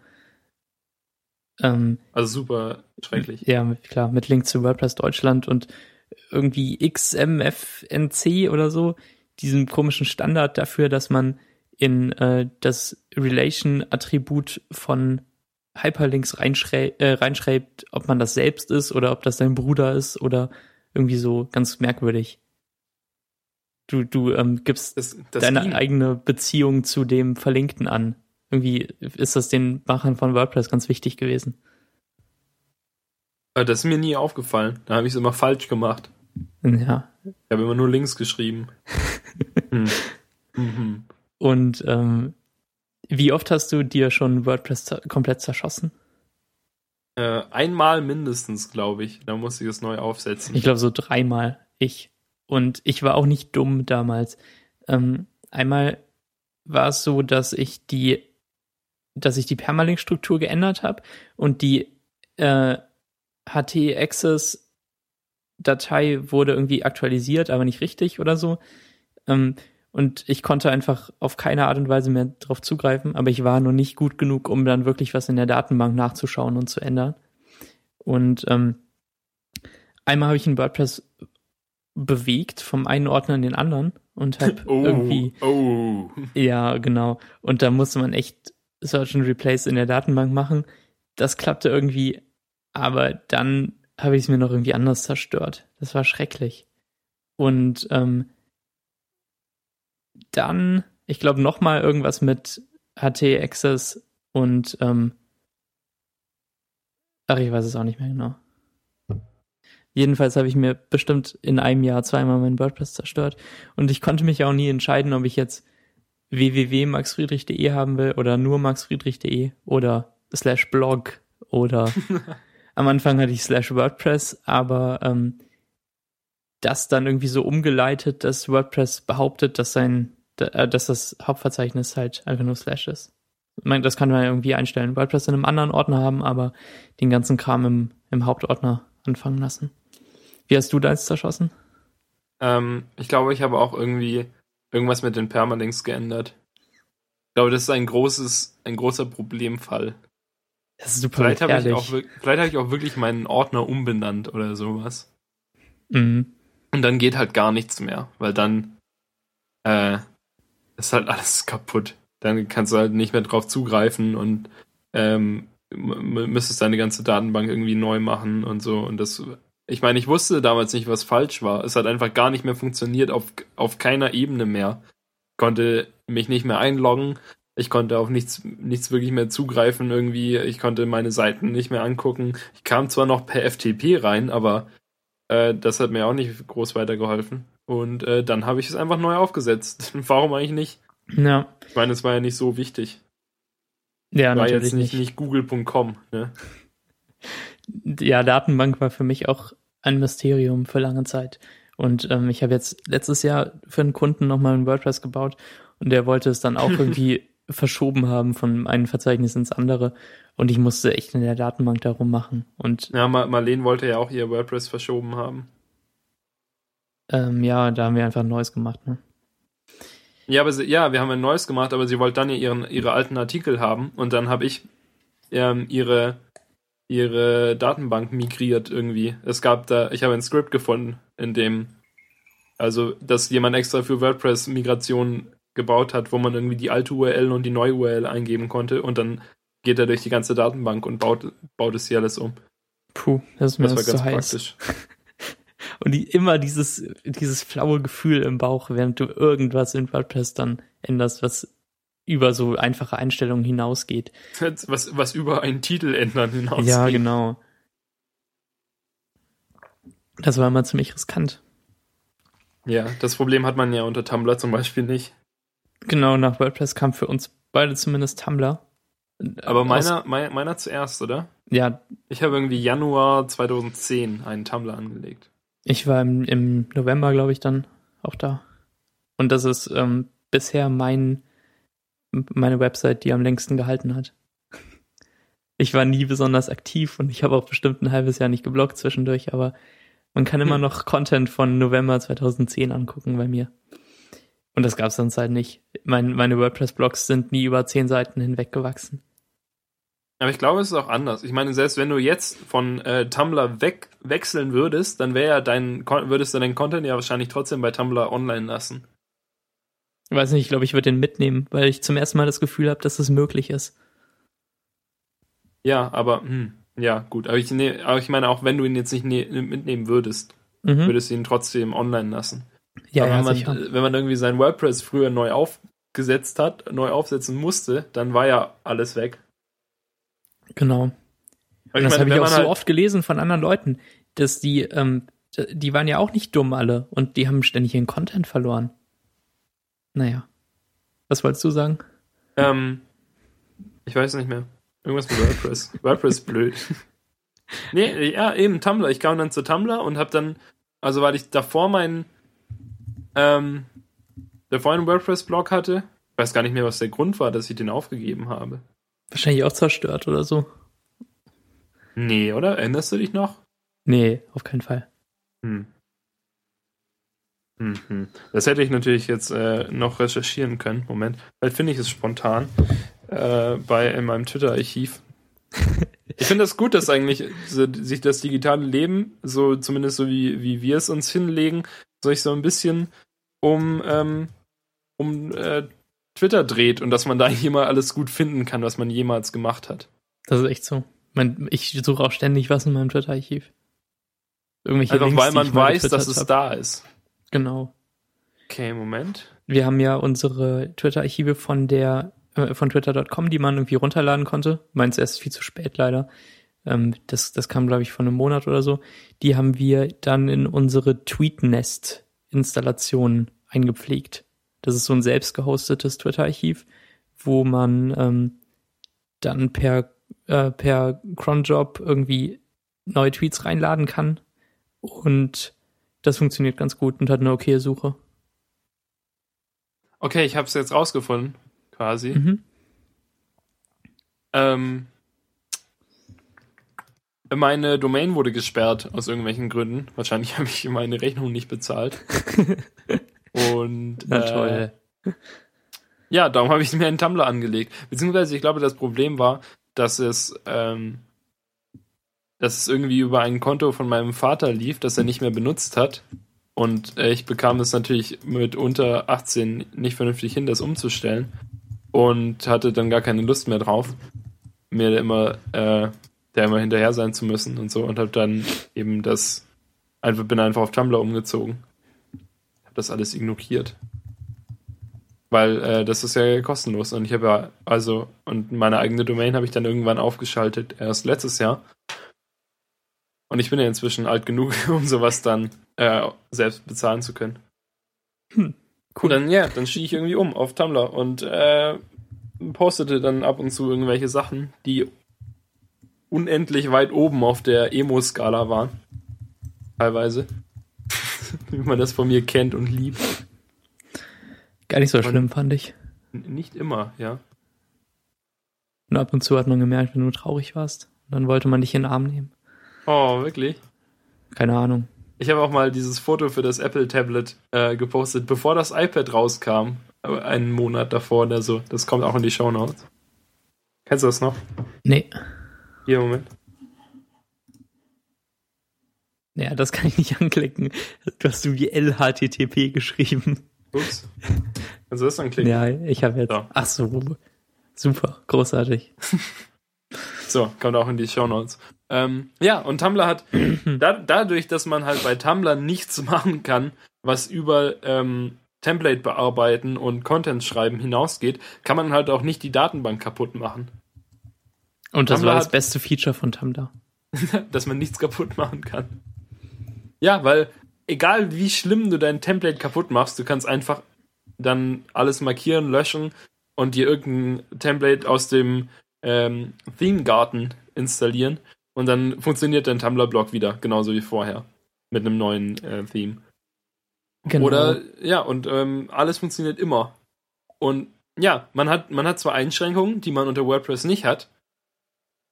Ähm, also super schrecklich. Ja, klar, mit Link zu WordPress Deutschland und irgendwie XMFNC oder so, diesem komischen Standard dafür, dass man in äh, das Relation-Attribut von Hyperlinks reinschrei äh, reinschreibt, ob man das selbst ist oder ob das dein Bruder ist oder irgendwie so ganz merkwürdig. Du, du ähm, gibst das, das deine ging. eigene Beziehung zu dem Verlinkten an. Irgendwie ist das den Machern von WordPress ganz wichtig gewesen. Äh, das ist mir nie aufgefallen. Da habe ich es immer falsch gemacht. Ja. Ich habe immer nur Links geschrieben. [laughs] hm. mhm. Und ähm, wie oft hast du dir schon WordPress komplett zerschossen? Äh, einmal mindestens, glaube ich. Da musste ich es neu aufsetzen. Ich glaube so dreimal. Ich. Und ich war auch nicht dumm damals. Ähm, einmal war es so, dass ich die, dass ich die Permalink-Struktur geändert habe und die äh, HT-Access-Datei wurde irgendwie aktualisiert, aber nicht richtig oder so. Ähm, und ich konnte einfach auf keine Art und Weise mehr darauf zugreifen, aber ich war noch nicht gut genug, um dann wirklich was in der Datenbank nachzuschauen und zu ändern. Und ähm, einmal habe ich ein WordPress bewegt vom einen Ordner in den anderen und habe [laughs] oh, irgendwie oh. ja genau und da musste man echt Search and Replace in der Datenbank machen. Das klappte irgendwie, aber dann habe ich es mir noch irgendwie anders zerstört. Das war schrecklich. Und ähm, dann, ich glaube, nochmal irgendwas mit HT Access und ähm, ach, ich weiß es auch nicht mehr genau. Jedenfalls habe ich mir bestimmt in einem Jahr zweimal mein WordPress zerstört und ich konnte mich auch nie entscheiden, ob ich jetzt www.maxfriedrich.de haben will oder nur maxfriedrich.de oder slash blog oder [laughs] am Anfang hatte ich slash WordPress, aber ähm, das dann irgendwie so umgeleitet, dass WordPress behauptet, dass sein, äh, dass das Hauptverzeichnis halt einfach nur Slash ist. Ich meine, das kann man irgendwie einstellen. WordPress in einem anderen Ordner haben, aber den ganzen Kram im, im Hauptordner anfangen lassen. Wie hast du deins zerschossen? Ähm, ich glaube, ich habe auch irgendwie irgendwas mit den Permalinks geändert. Ich glaube, das ist ein großes, ein großer Problemfall. Das ist super vielleicht habe ich, auch, vielleicht hab ich auch wirklich meinen Ordner umbenannt oder sowas. Mhm. Und dann geht halt gar nichts mehr, weil dann äh, ist halt alles [laughs] kaputt. Dann kannst du halt nicht mehr drauf zugreifen und ähm, müsstest deine ganze Datenbank irgendwie neu machen und so. Und das, ich meine, ich wusste damals nicht, was falsch war. Es hat einfach gar nicht mehr funktioniert, auf, auf keiner Ebene mehr. Konnte mich nicht mehr einloggen. Ich konnte auf nichts, nichts wirklich mehr zugreifen irgendwie. Ich konnte meine Seiten nicht mehr angucken. Ich kam zwar noch per FTP rein, aber äh, das hat mir auch nicht groß weitergeholfen. Und äh, dann habe ich es einfach neu aufgesetzt. [laughs] Warum eigentlich nicht? Ja. Ich meine, es war ja nicht so wichtig. Ja, war natürlich jetzt nicht, nicht google.com, ne? Ja, Datenbank war für mich auch ein Mysterium für lange Zeit. Und ähm, ich habe jetzt letztes Jahr für einen Kunden nochmal ein WordPress gebaut und der wollte es dann auch [laughs] irgendwie verschoben haben von einem Verzeichnis ins andere und ich musste echt in der Datenbank darum machen. Und ja, Marlene wollte ja auch ihr WordPress verschoben haben. Ähm, ja, da haben wir einfach ein neues gemacht, ne? Ja, aber sie, ja, wir haben ein neues gemacht, aber sie wollte dann ihren, ihre alten Artikel haben und dann habe ich ähm, ihre ihre Datenbank migriert irgendwie. Es gab da, ich habe ein Script gefunden, in dem also, dass jemand extra für WordPress Migration gebaut hat, wo man irgendwie die alte URL und die neue URL eingeben konnte und dann geht er durch die ganze Datenbank und baut, baut es hier alles um. Puh, das ist mir das war ganz praktisch. [laughs] und die, immer dieses, dieses flaue Gefühl im Bauch, während du irgendwas in WordPress dann änderst, was über so einfache Einstellungen hinausgeht. Was, was über einen Titel ändern hinausgeht. Ja, genau. Das war immer ziemlich riskant. Ja, das Problem hat man ja unter Tumblr zum Beispiel nicht. Genau, nach WordPress kam für uns beide zumindest Tumblr. Aber meiner, meiner, meiner zuerst, oder? Ja. Ich habe irgendwie Januar 2010 einen Tumblr angelegt. Ich war im, im November, glaube ich, dann auch da. Und das ist ähm, bisher mein, meine Website, die am längsten gehalten hat. [laughs] Ich war nie besonders aktiv und ich habe auch bestimmt ein halbes Jahr nicht geblockt zwischendurch, aber man kann immer hm. noch Content von November 2010 angucken bei mir. Und das gab es sonst halt nicht. Mein, meine WordPress-Blogs sind nie über zehn Seiten hinweg gewachsen. Aber ich glaube, es ist auch anders. Ich meine, selbst wenn du jetzt von äh, Tumblr weg wechseln würdest, dann wäre ja dein würdest du deinen Content ja wahrscheinlich trotzdem bei Tumblr online lassen. Ich weiß nicht, ich glaube, ich würde den mitnehmen, weil ich zum ersten Mal das Gefühl habe, dass es möglich ist. Ja, aber hm, ja, gut. Aber ich, ne, aber ich meine, auch wenn du ihn jetzt nicht ne mitnehmen würdest, mhm. würdest du ihn trotzdem online lassen. Ja, ja, wenn, man, sicher. wenn man irgendwie sein WordPress früher neu aufgesetzt hat, neu aufsetzen musste, dann war ja alles weg. Genau. Das habe ich auch so halt oft gelesen von anderen Leuten, dass die, ähm, die waren ja auch nicht dumm alle und die haben ständig ihren Content verloren. Naja. Was wolltest du sagen? Ähm, ich weiß nicht mehr. Irgendwas mit WordPress. [laughs] WordPress ist blöd. nee, ja, eben Tumblr. Ich kam dann zu Tumblr und hab dann, also weil ich davor meinen, ähm, davor einen WordPress-Blog hatte, ich weiß gar nicht mehr, was der Grund war, dass ich den aufgegeben habe. Wahrscheinlich auch zerstört oder so. Nee, oder? Erinnerst du dich noch? Nee, auf keinen Fall. Hm. Mhm. Das hätte ich natürlich jetzt äh, noch recherchieren können. Moment. Vielleicht finde ich es spontan äh, bei in meinem Twitter-Archiv. ich finde das gut, dass eigentlich sich das digitale Leben, so zumindest so wie, wie wir es uns hinlegen, sich so ein bisschen um, ähm, um äh, Twitter dreht und dass man da [laughs] hier mal alles gut finden kann, was man jemals gemacht hat. Das ist echt so. Ich suche auch ständig was in meinem Twitter-Archiv. Irgendwelche Einfach Links, weil man weiß, dass es hab. da ist. Genau. Okay, Moment. Wir haben ja unsere Twitter-Archive von der äh, von twitter.com, die man irgendwie runterladen konnte. Meins erst viel zu spät leider. Ähm, das, das kam, glaube ich, von einem Monat oder so. Die haben wir dann in unsere Tweetnest-Installation eingepflegt. Das ist so ein selbst gehostetes Twitter-Archiv, wo man ähm, dann per, äh, per Cronjob irgendwie neue Tweets reinladen kann. Und das funktioniert ganz gut und hat eine okaye Suche. Okay, ich habe es jetzt rausgefunden, quasi. Mhm. Ähm, meine Domain wurde gesperrt aus irgendwelchen Gründen. Wahrscheinlich [laughs] habe ich meine Rechnung nicht bezahlt. Und [laughs] Na äh, toll. ja, darum habe ich mir einen Tumblr angelegt. Beziehungsweise ich glaube, das Problem war, dass es ähm, dass es irgendwie über ein Konto von meinem Vater lief, das er nicht mehr benutzt hat. Und äh, ich bekam es natürlich mit unter 18 nicht vernünftig hin, das umzustellen. Und hatte dann gar keine Lust mehr drauf, mir immer, äh, der immer hinterher sein zu müssen und so. Und habe dann eben das, einfach, bin einfach auf Tumblr umgezogen. Habe das alles ignoriert. Weil äh, das ist ja kostenlos. Und ich habe ja, also, und meine eigene Domain habe ich dann irgendwann aufgeschaltet, erst letztes Jahr. Und ich bin ja inzwischen alt genug, [laughs] um sowas dann äh, selbst bezahlen zu können. Hm, cool. Dann, ja, dann stieg ich irgendwie um auf Tumblr und äh, postete dann ab und zu irgendwelche Sachen, die unendlich weit oben auf der Emo-Skala waren. Teilweise. [laughs] Wie man das von mir kennt und liebt. Gar nicht so und schlimm, fand ich. Nicht immer, ja. Und ab und zu hat man gemerkt, wenn du traurig warst. Und dann wollte man dich in den Arm nehmen. Oh, wirklich? Keine Ahnung. Ich habe auch mal dieses Foto für das Apple Tablet äh, gepostet, bevor das iPad rauskam. Einen Monat davor oder so. Das kommt auch in die Show Notes. Kennst du das noch? Nee. Hier, Moment. Ja, das kann ich nicht anklicken. Du hast du wie LHTTP geschrieben. Ups. Kannst du das anklicken? Ja, ich habe jetzt. So. Ach so. Super, großartig. [laughs] so, kommt auch in die Show Notes. Ähm, ja, und Tumblr hat [clears throat] da, dadurch, dass man halt bei Tumblr nichts [laughs] machen kann, was über ähm, Template bearbeiten und Content schreiben hinausgeht, kann man halt auch nicht die Datenbank kaputt machen. Und das Tumblr war das hat, beste Feature von Tumblr. [laughs] dass man nichts kaputt machen kann. Ja, weil egal wie schlimm du dein Template kaputt machst, du kannst einfach dann alles markieren, löschen und dir irgendein Template aus dem ähm, Theme-Garten installieren und dann funktioniert dein Tumblr-Blog wieder, genauso wie vorher. Mit einem neuen äh, Theme. Genau. Oder, ja, und ähm, alles funktioniert immer. Und ja, man hat, man hat zwar Einschränkungen, die man unter WordPress nicht hat.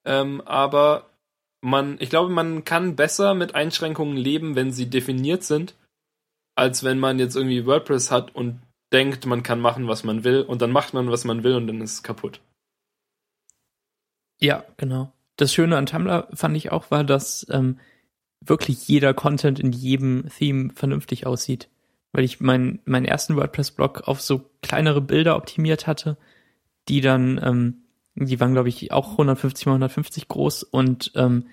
Ähm, aber man, ich glaube, man kann besser mit Einschränkungen leben, wenn sie definiert sind, als wenn man jetzt irgendwie WordPress hat und denkt, man kann machen, was man will, und dann macht man, was man will, und dann ist es kaputt. Ja, genau. Das Schöne an Tumblr fand ich auch war, dass ähm, wirklich jeder Content in jedem Theme vernünftig aussieht. Weil ich mein, meinen ersten WordPress-Blog auf so kleinere Bilder optimiert hatte, die dann, ähm, die waren, glaube ich, auch 150 mal 150 groß und ähm,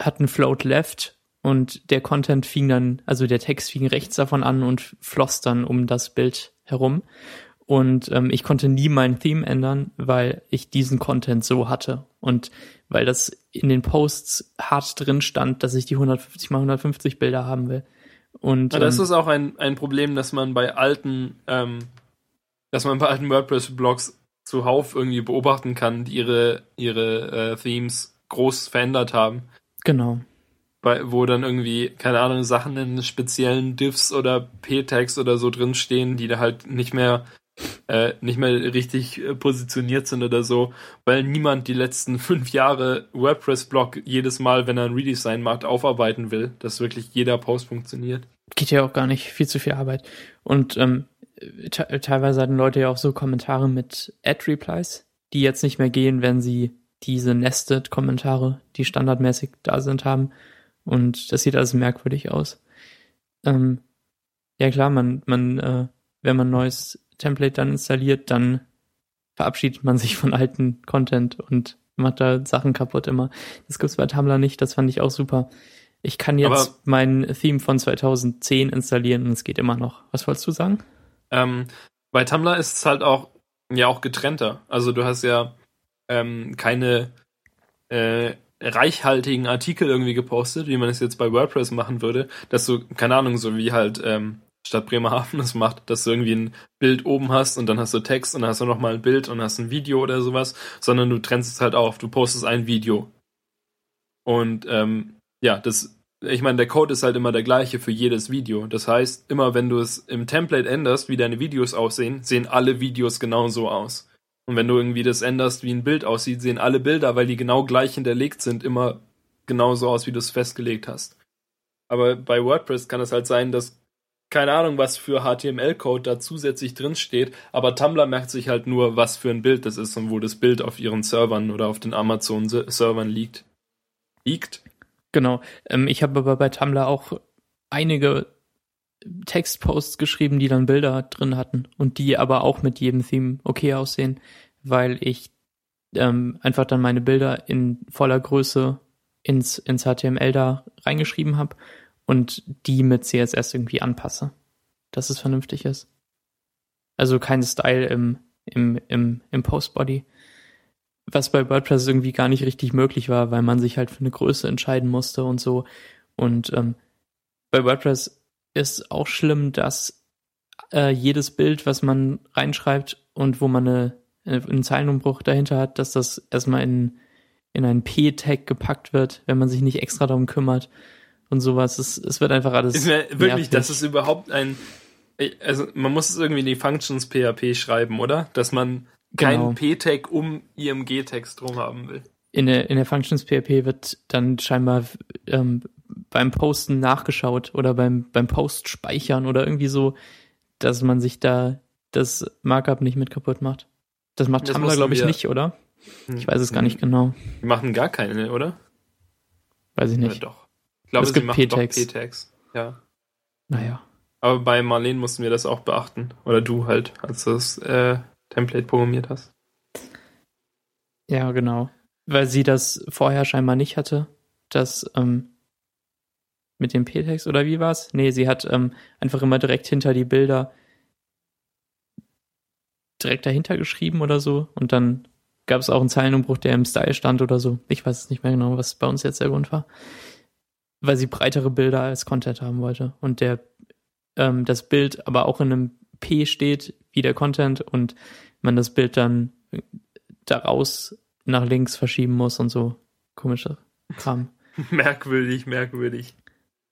hatten Float Left und der Content fing dann, also der Text fing rechts davon an und floss dann um das Bild herum. Und ähm, ich konnte nie mein Theme ändern, weil ich diesen Content so hatte. Und weil das in den Posts hart drin stand, dass ich die 150 mal 150 Bilder haben will. Und ja, das ähm, ist auch ein, ein Problem, dass man bei alten, ähm, dass man bei alten WordPress-Blogs zuhauf irgendwie beobachten kann, die ihre, ihre äh, Themes groß verändert haben. Genau. Bei, wo dann irgendwie, keine Ahnung, Sachen in speziellen Diffs oder P-Tags oder so drinstehen, die da halt nicht mehr äh, nicht mehr richtig äh, positioniert sind oder so, weil niemand die letzten [laughs] fünf Jahre WordPress-Blog jedes Mal, wenn er ein Redesign macht, aufarbeiten will, dass wirklich jeder Post funktioniert. Geht ja auch gar nicht, viel zu viel Arbeit. Und ähm, teilweise hatten Leute ja auch so Kommentare mit Ad-Replies, die jetzt nicht mehr gehen, wenn sie diese Nested-Kommentare, die standardmäßig da sind, haben. Und das sieht alles merkwürdig aus. Ähm, ja klar, man, man, äh, wenn man neues Template dann installiert, dann verabschiedet man sich von alten Content und macht da Sachen kaputt immer. Das gibt's bei Tumblr nicht, das fand ich auch super. Ich kann jetzt Aber, mein Theme von 2010 installieren und es geht immer noch. Was wolltest du sagen? Ähm, bei Tumblr ist es halt auch ja auch getrennter. Also du hast ja ähm, keine äh, reichhaltigen Artikel irgendwie gepostet, wie man es jetzt bei WordPress machen würde, dass du, keine Ahnung, so wie halt ähm, Stadt Bremerhaven [laughs] das macht, dass du irgendwie ein Bild oben hast und dann hast du Text und dann hast du nochmal ein Bild und hast ein Video oder sowas, sondern du trennst es halt auf, du postest ein Video. Und ähm, ja, das, ich meine, der Code ist halt immer der gleiche für jedes Video. Das heißt, immer wenn du es im Template änderst, wie deine Videos aussehen, sehen alle Videos genauso aus. Und wenn du irgendwie das änderst, wie ein Bild aussieht, sehen alle Bilder, weil die genau gleich hinterlegt sind, immer genauso aus, wie du es festgelegt hast. Aber bei WordPress kann es halt sein, dass keine Ahnung, was für HTML-Code da zusätzlich drin steht, aber Tumblr merkt sich halt nur, was für ein Bild das ist und wo das Bild auf ihren Servern oder auf den Amazon-Servern liegt. Liegt? Genau. Ähm, ich habe aber bei Tumblr auch einige Textposts geschrieben, die dann Bilder drin hatten und die aber auch mit jedem Theme okay aussehen, weil ich ähm, einfach dann meine Bilder in voller Größe ins, ins HTML da reingeschrieben habe und die mit CSS irgendwie anpasse, dass es vernünftig ist. Also kein Style im, im, im, im Postbody. Was bei WordPress irgendwie gar nicht richtig möglich war, weil man sich halt für eine Größe entscheiden musste und so. Und ähm, bei WordPress ist auch schlimm, dass äh, jedes Bild, was man reinschreibt und wo man eine, einen Zeilenumbruch dahinter hat, dass das erstmal in, in einen P-Tag gepackt wird, wenn man sich nicht extra darum kümmert und sowas. Es, es wird einfach alles. Ist mir wirklich, dass es überhaupt ein. Also man muss es irgendwie in die Functions PHP schreiben, oder? Dass man keinen genau. P-Tag um IMG-Text drum haben will. In der, in der Functions PHP wird dann scheinbar ähm, beim Posten nachgeschaut oder beim, beim Post speichern oder irgendwie so, dass man sich da das Markup nicht mit kaputt macht. Das macht das Tumblr, glaube ich, nicht, oder? Ich weiß es gar nicht genau. Die machen gar keine, oder? Weiß ich nicht. Ja, doch. Ich glaube, es gibt P-Tags. Ja. Naja. Aber bei Marlene mussten wir das auch beachten. Oder du halt, als du das äh, Template programmiert hast. Ja, genau. Weil sie das vorher scheinbar nicht hatte. Das ähm, mit dem P-Text oder wie war's? Nee, sie hat ähm, einfach immer direkt hinter die Bilder direkt dahinter geschrieben oder so. Und dann gab es auch einen Zeilenumbruch, der im Style stand oder so. Ich weiß es nicht mehr genau, was bei uns jetzt der Grund war weil sie breitere Bilder als Content haben wollte. Und der ähm, das Bild aber auch in einem P steht, wie der Content, und man das Bild dann daraus nach links verschieben muss und so komische Kram. [laughs] merkwürdig, merkwürdig.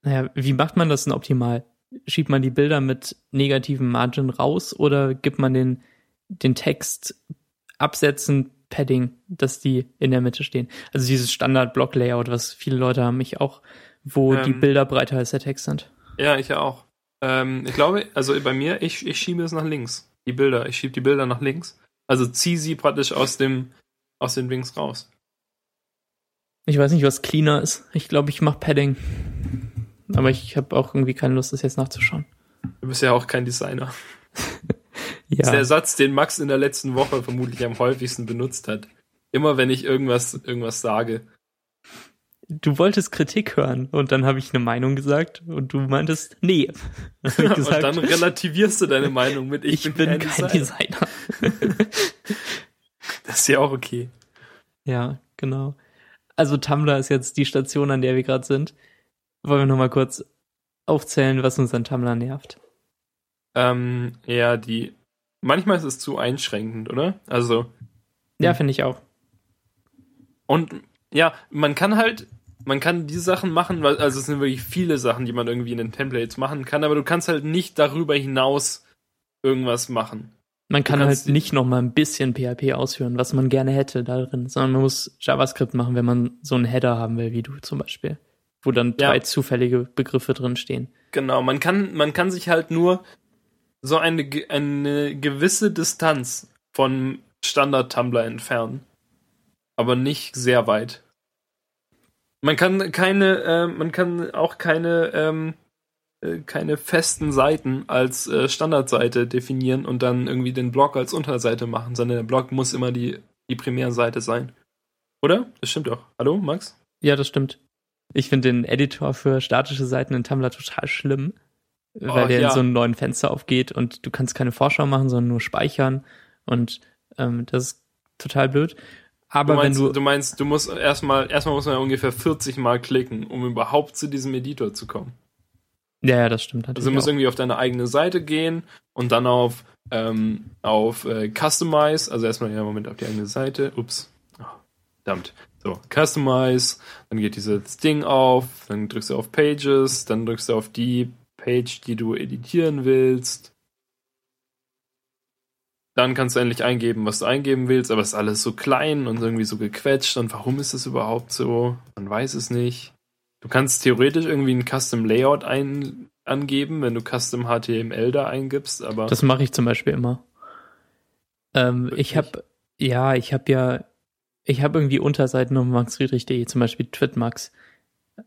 Naja, wie macht man das denn optimal? Schiebt man die Bilder mit negativem Margin raus oder gibt man den, den Text absetzen Padding, dass die in der Mitte stehen. Also dieses Standard-Block-Layout, was viele Leute haben, ich auch, wo ähm, die Bilder breiter als der Text sind. Ja, ich ja auch. Ähm, ich glaube, also bei mir, ich, ich schiebe es nach links. Die Bilder, ich schiebe die Bilder nach links. Also ziehe sie praktisch aus dem, aus den Wings raus. Ich weiß nicht, was cleaner ist. Ich glaube, ich mache Padding. Aber ich habe auch irgendwie keine Lust, das jetzt nachzuschauen. Du bist ja auch kein Designer. [laughs] ja. Das ist der Satz, den Max in der letzten Woche vermutlich am häufigsten benutzt hat. Immer wenn ich irgendwas, irgendwas sage. Du wolltest Kritik hören und dann habe ich eine Meinung gesagt und du meintest, nee. [laughs] gesagt, und dann relativierst du deine Meinung mit, ich, ich bin, bin, kein, kein Designer. Designer. [laughs] das ist ja auch okay. Ja, genau. Also Tumblr ist jetzt die Station, an der wir gerade sind. Wollen wir nochmal kurz aufzählen, was uns an Tumblr nervt? Ähm, ja, die. Manchmal ist es zu einschränkend, oder? Also. Ja, finde ich auch. Und ja, man kann halt, man kann die Sachen machen, weil, also es sind wirklich viele Sachen, die man irgendwie in den Templates machen kann, aber du kannst halt nicht darüber hinaus irgendwas machen. Man kann halt nicht noch mal ein bisschen PHP ausführen, was man gerne hätte darin, sondern man muss JavaScript machen, wenn man so einen Header haben will, wie du zum Beispiel, wo dann drei ja. zufällige Begriffe drin stehen. Genau, man kann, man kann sich halt nur so eine, eine gewisse Distanz von Standard-Tumblr entfernen. Aber nicht sehr weit. Man kann keine, äh, man kann auch keine, ähm, äh, keine festen Seiten als äh, Standardseite definieren und dann irgendwie den Blog als Unterseite machen, sondern der Blog muss immer die, die Primärseite sein. Oder? Das stimmt doch. Hallo, Max? Ja, das stimmt. Ich finde den Editor für statische Seiten in Tumblr total schlimm weil oh, der ja. in so einem neuen Fenster aufgeht und du kannst keine Vorschau machen, sondern nur speichern und ähm, das ist total blöd. Aber du meinst, wenn du du meinst, du musst erstmal erstmal muss man ja ungefähr 40 Mal klicken, um überhaupt zu diesem Editor zu kommen. Ja, ja, das stimmt. Also du musst auch. irgendwie auf deine eigene Seite gehen und dann auf ähm, auf äh, Customize, also erstmal ja Moment auf die eigene Seite. Ups, oh, verdammt. So, Customize, dann geht dieses Ding auf, dann drückst du auf Pages, dann drückst du auf die Page, die du editieren willst. Dann kannst du endlich eingeben, was du eingeben willst, aber es ist alles so klein und irgendwie so gequetscht. Und warum ist das überhaupt so? Man weiß es nicht. Du kannst theoretisch irgendwie ein Custom Layout ein angeben, wenn du Custom HTML da eingibst, aber. Das mache ich zum Beispiel immer. Ähm, ich habe, ja, ich habe ja, ich habe irgendwie Unterseiten um maxfriedrich.de, zum Beispiel Twitmax.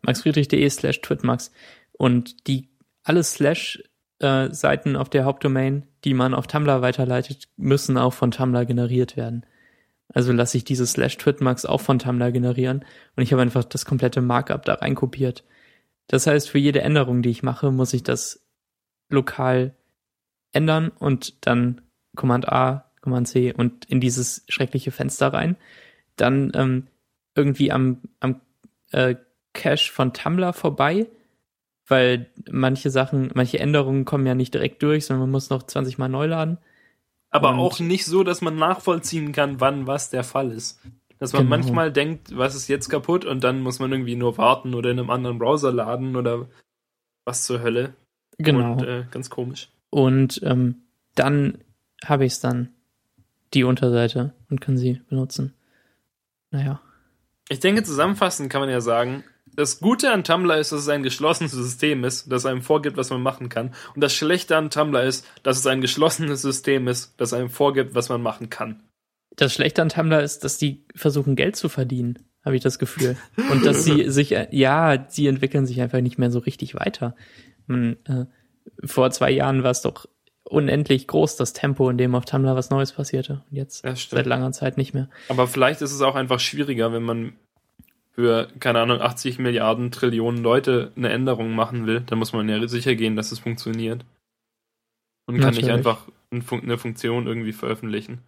maxfriedrich.de slash Twitmax. Und die alle Slash-Seiten äh, auf der Hauptdomain, die man auf Tumblr weiterleitet, müssen auch von Tumblr generiert werden. Also lasse ich diese Slash Twitmax auch von Tumblr generieren und ich habe einfach das komplette Markup da rein kopiert. Das heißt, für jede Änderung, die ich mache, muss ich das lokal ändern und dann Command A, Command C und in dieses schreckliche Fenster rein. Dann ähm, irgendwie am, am äh, Cache von Tumblr vorbei weil manche Sachen, manche Änderungen kommen ja nicht direkt durch, sondern man muss noch 20 Mal neu laden. Aber Und auch nicht so, dass man nachvollziehen kann, wann was der Fall ist. Dass man genau. manchmal denkt, was ist jetzt kaputt und dann muss man irgendwie nur warten oder in einem anderen Browser laden oder was zur Hölle. Genau. Und, äh, ganz komisch. Und ähm, dann habe ich es dann, die Unterseite, und kann sie benutzen. Naja. Ich denke, zusammenfassend kann man ja sagen, das Gute an Tumblr ist, dass es ein geschlossenes System ist, das einem vorgibt, was man machen kann. Und das Schlechte an Tumblr ist, dass es ein geschlossenes System ist, das einem vorgibt, was man machen kann. Das Schlechte an Tumblr ist, dass die versuchen, Geld zu verdienen, habe ich das Gefühl. Und dass sie [laughs] sich, ja, sie entwickeln sich einfach nicht mehr so richtig weiter. Man, äh, vor zwei Jahren war es doch unendlich groß, das Tempo, in dem auf Tumblr was Neues passierte. Und jetzt seit langer Zeit nicht mehr. Aber vielleicht ist es auch einfach schwieriger, wenn man für, keine Ahnung, 80 Milliarden Trillionen Leute eine Änderung machen will, dann muss man ja sicher gehen, dass es funktioniert. Und kann Natürlich. nicht einfach eine Funktion irgendwie veröffentlichen.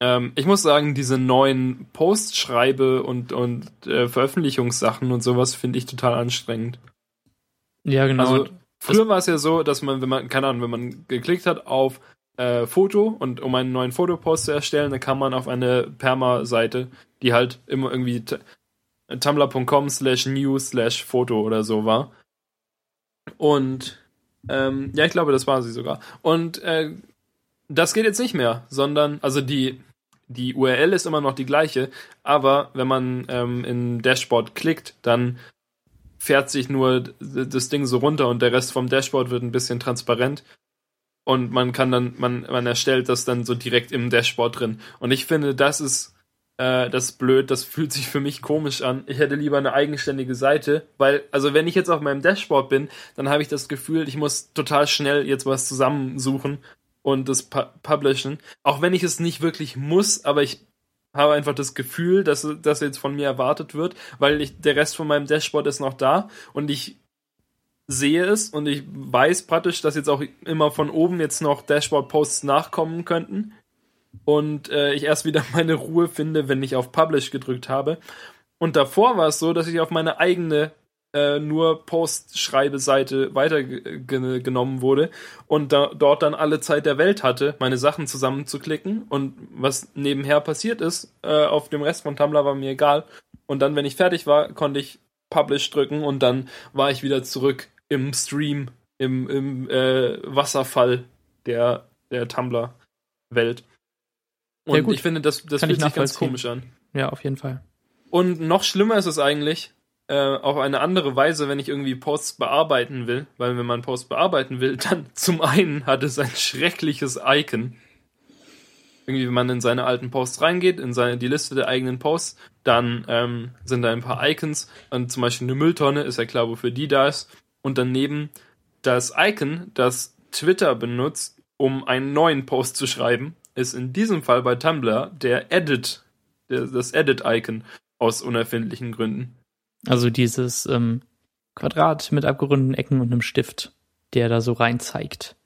Ähm, ich muss sagen, diese neuen Postschreibe und, und äh, Veröffentlichungssachen und sowas finde ich total anstrengend. Ja, genau. Also, früher war es ja so, dass man, wenn man, keine Ahnung, wenn man geklickt hat auf äh, Foto und um einen neuen Fotopost zu erstellen, dann kam man auf eine Perma-Seite, die halt immer irgendwie tumblr.com slash new slash Foto oder so war. Und ähm, ja, ich glaube, das war sie sogar. Und äh, das geht jetzt nicht mehr, sondern, also die, die URL ist immer noch die gleiche, aber wenn man ähm, in Dashboard klickt, dann fährt sich nur das Ding so runter und der Rest vom Dashboard wird ein bisschen transparent und man kann dann, man, man erstellt das dann so direkt im Dashboard drin. Und ich finde, das ist äh, das ist blöd, das fühlt sich für mich komisch an. Ich hätte lieber eine eigenständige Seite, weil, also wenn ich jetzt auf meinem Dashboard bin, dann habe ich das Gefühl, ich muss total schnell jetzt was zusammensuchen und das pu publishen. Auch wenn ich es nicht wirklich muss, aber ich habe einfach das Gefühl, dass das jetzt von mir erwartet wird, weil ich, der Rest von meinem Dashboard ist noch da und ich sehe es und ich weiß praktisch, dass jetzt auch immer von oben jetzt noch Dashboard-Posts nachkommen könnten und äh, ich erst wieder [laughs] meine Ruhe finde, wenn ich auf Publish gedrückt habe. Und davor war es so, dass ich auf meine eigene äh, nur Post-Schreibe-Seite weitergenommen wurde und da, dort dann alle Zeit der Welt hatte, meine Sachen zusammenzuklicken. Und was nebenher passiert ist, äh, auf dem Rest von Tumblr war mir egal. Und dann, wenn ich fertig war, konnte ich Publish drücken und dann war ich wieder zurück im Stream, im, im äh, Wasserfall der, der Tumblr-Welt. Und ja, gut. ich finde, das, das fühlt sich ganz komisch an. Ja, auf jeden Fall. Und noch schlimmer ist es eigentlich, äh, auf eine andere Weise, wenn ich irgendwie Posts bearbeiten will, weil wenn man Posts bearbeiten will, [laughs] dann zum einen hat es ein schreckliches Icon. Irgendwie, wenn man in seine alten Posts reingeht, in seine, die Liste der eigenen Posts, dann ähm, sind da ein paar Icons und zum Beispiel eine Mülltonne, ist ja klar, wofür die da ist. Und daneben das Icon, das Twitter benutzt, um einen neuen Post zu schreiben ist in diesem Fall bei Tumblr der Edit, der, das Edit-Icon aus unerfindlichen Gründen. Also dieses ähm, Quadrat mit abgerundeten Ecken und einem Stift, der da so rein zeigt.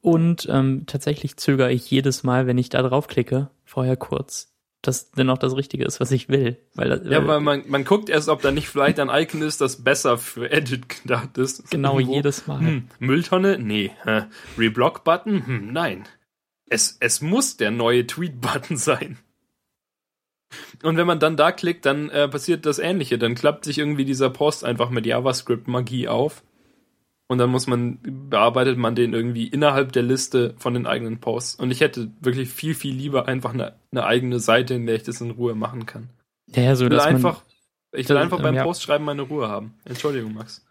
Und ähm, tatsächlich zögere ich jedes Mal, wenn ich da draufklicke, vorher kurz, dass denn auch das Richtige ist, was ich will. Weil, weil ja, weil man, man guckt erst, ob da nicht vielleicht ein Icon ist, das besser für Edit gedacht ist. Genau, Irgendwo. jedes Mal. Hm, Mülltonne? Nee. Reblock-Button? Hm, nein. Es, es muss der neue Tweet-Button [laughs] sein. Und wenn man dann da klickt, dann äh, passiert das Ähnliche. Dann klappt sich irgendwie dieser Post einfach mit JavaScript-Magie auf. Und dann muss man, bearbeitet man den irgendwie innerhalb der Liste von den eigenen Posts. Und ich hätte wirklich viel, viel lieber einfach eine, eine eigene Seite, in der ich das in Ruhe machen kann. Ja, so, ich will dass einfach, man, ich will einfach beim ja. Postschreiben meine Ruhe haben. Entschuldigung, Max.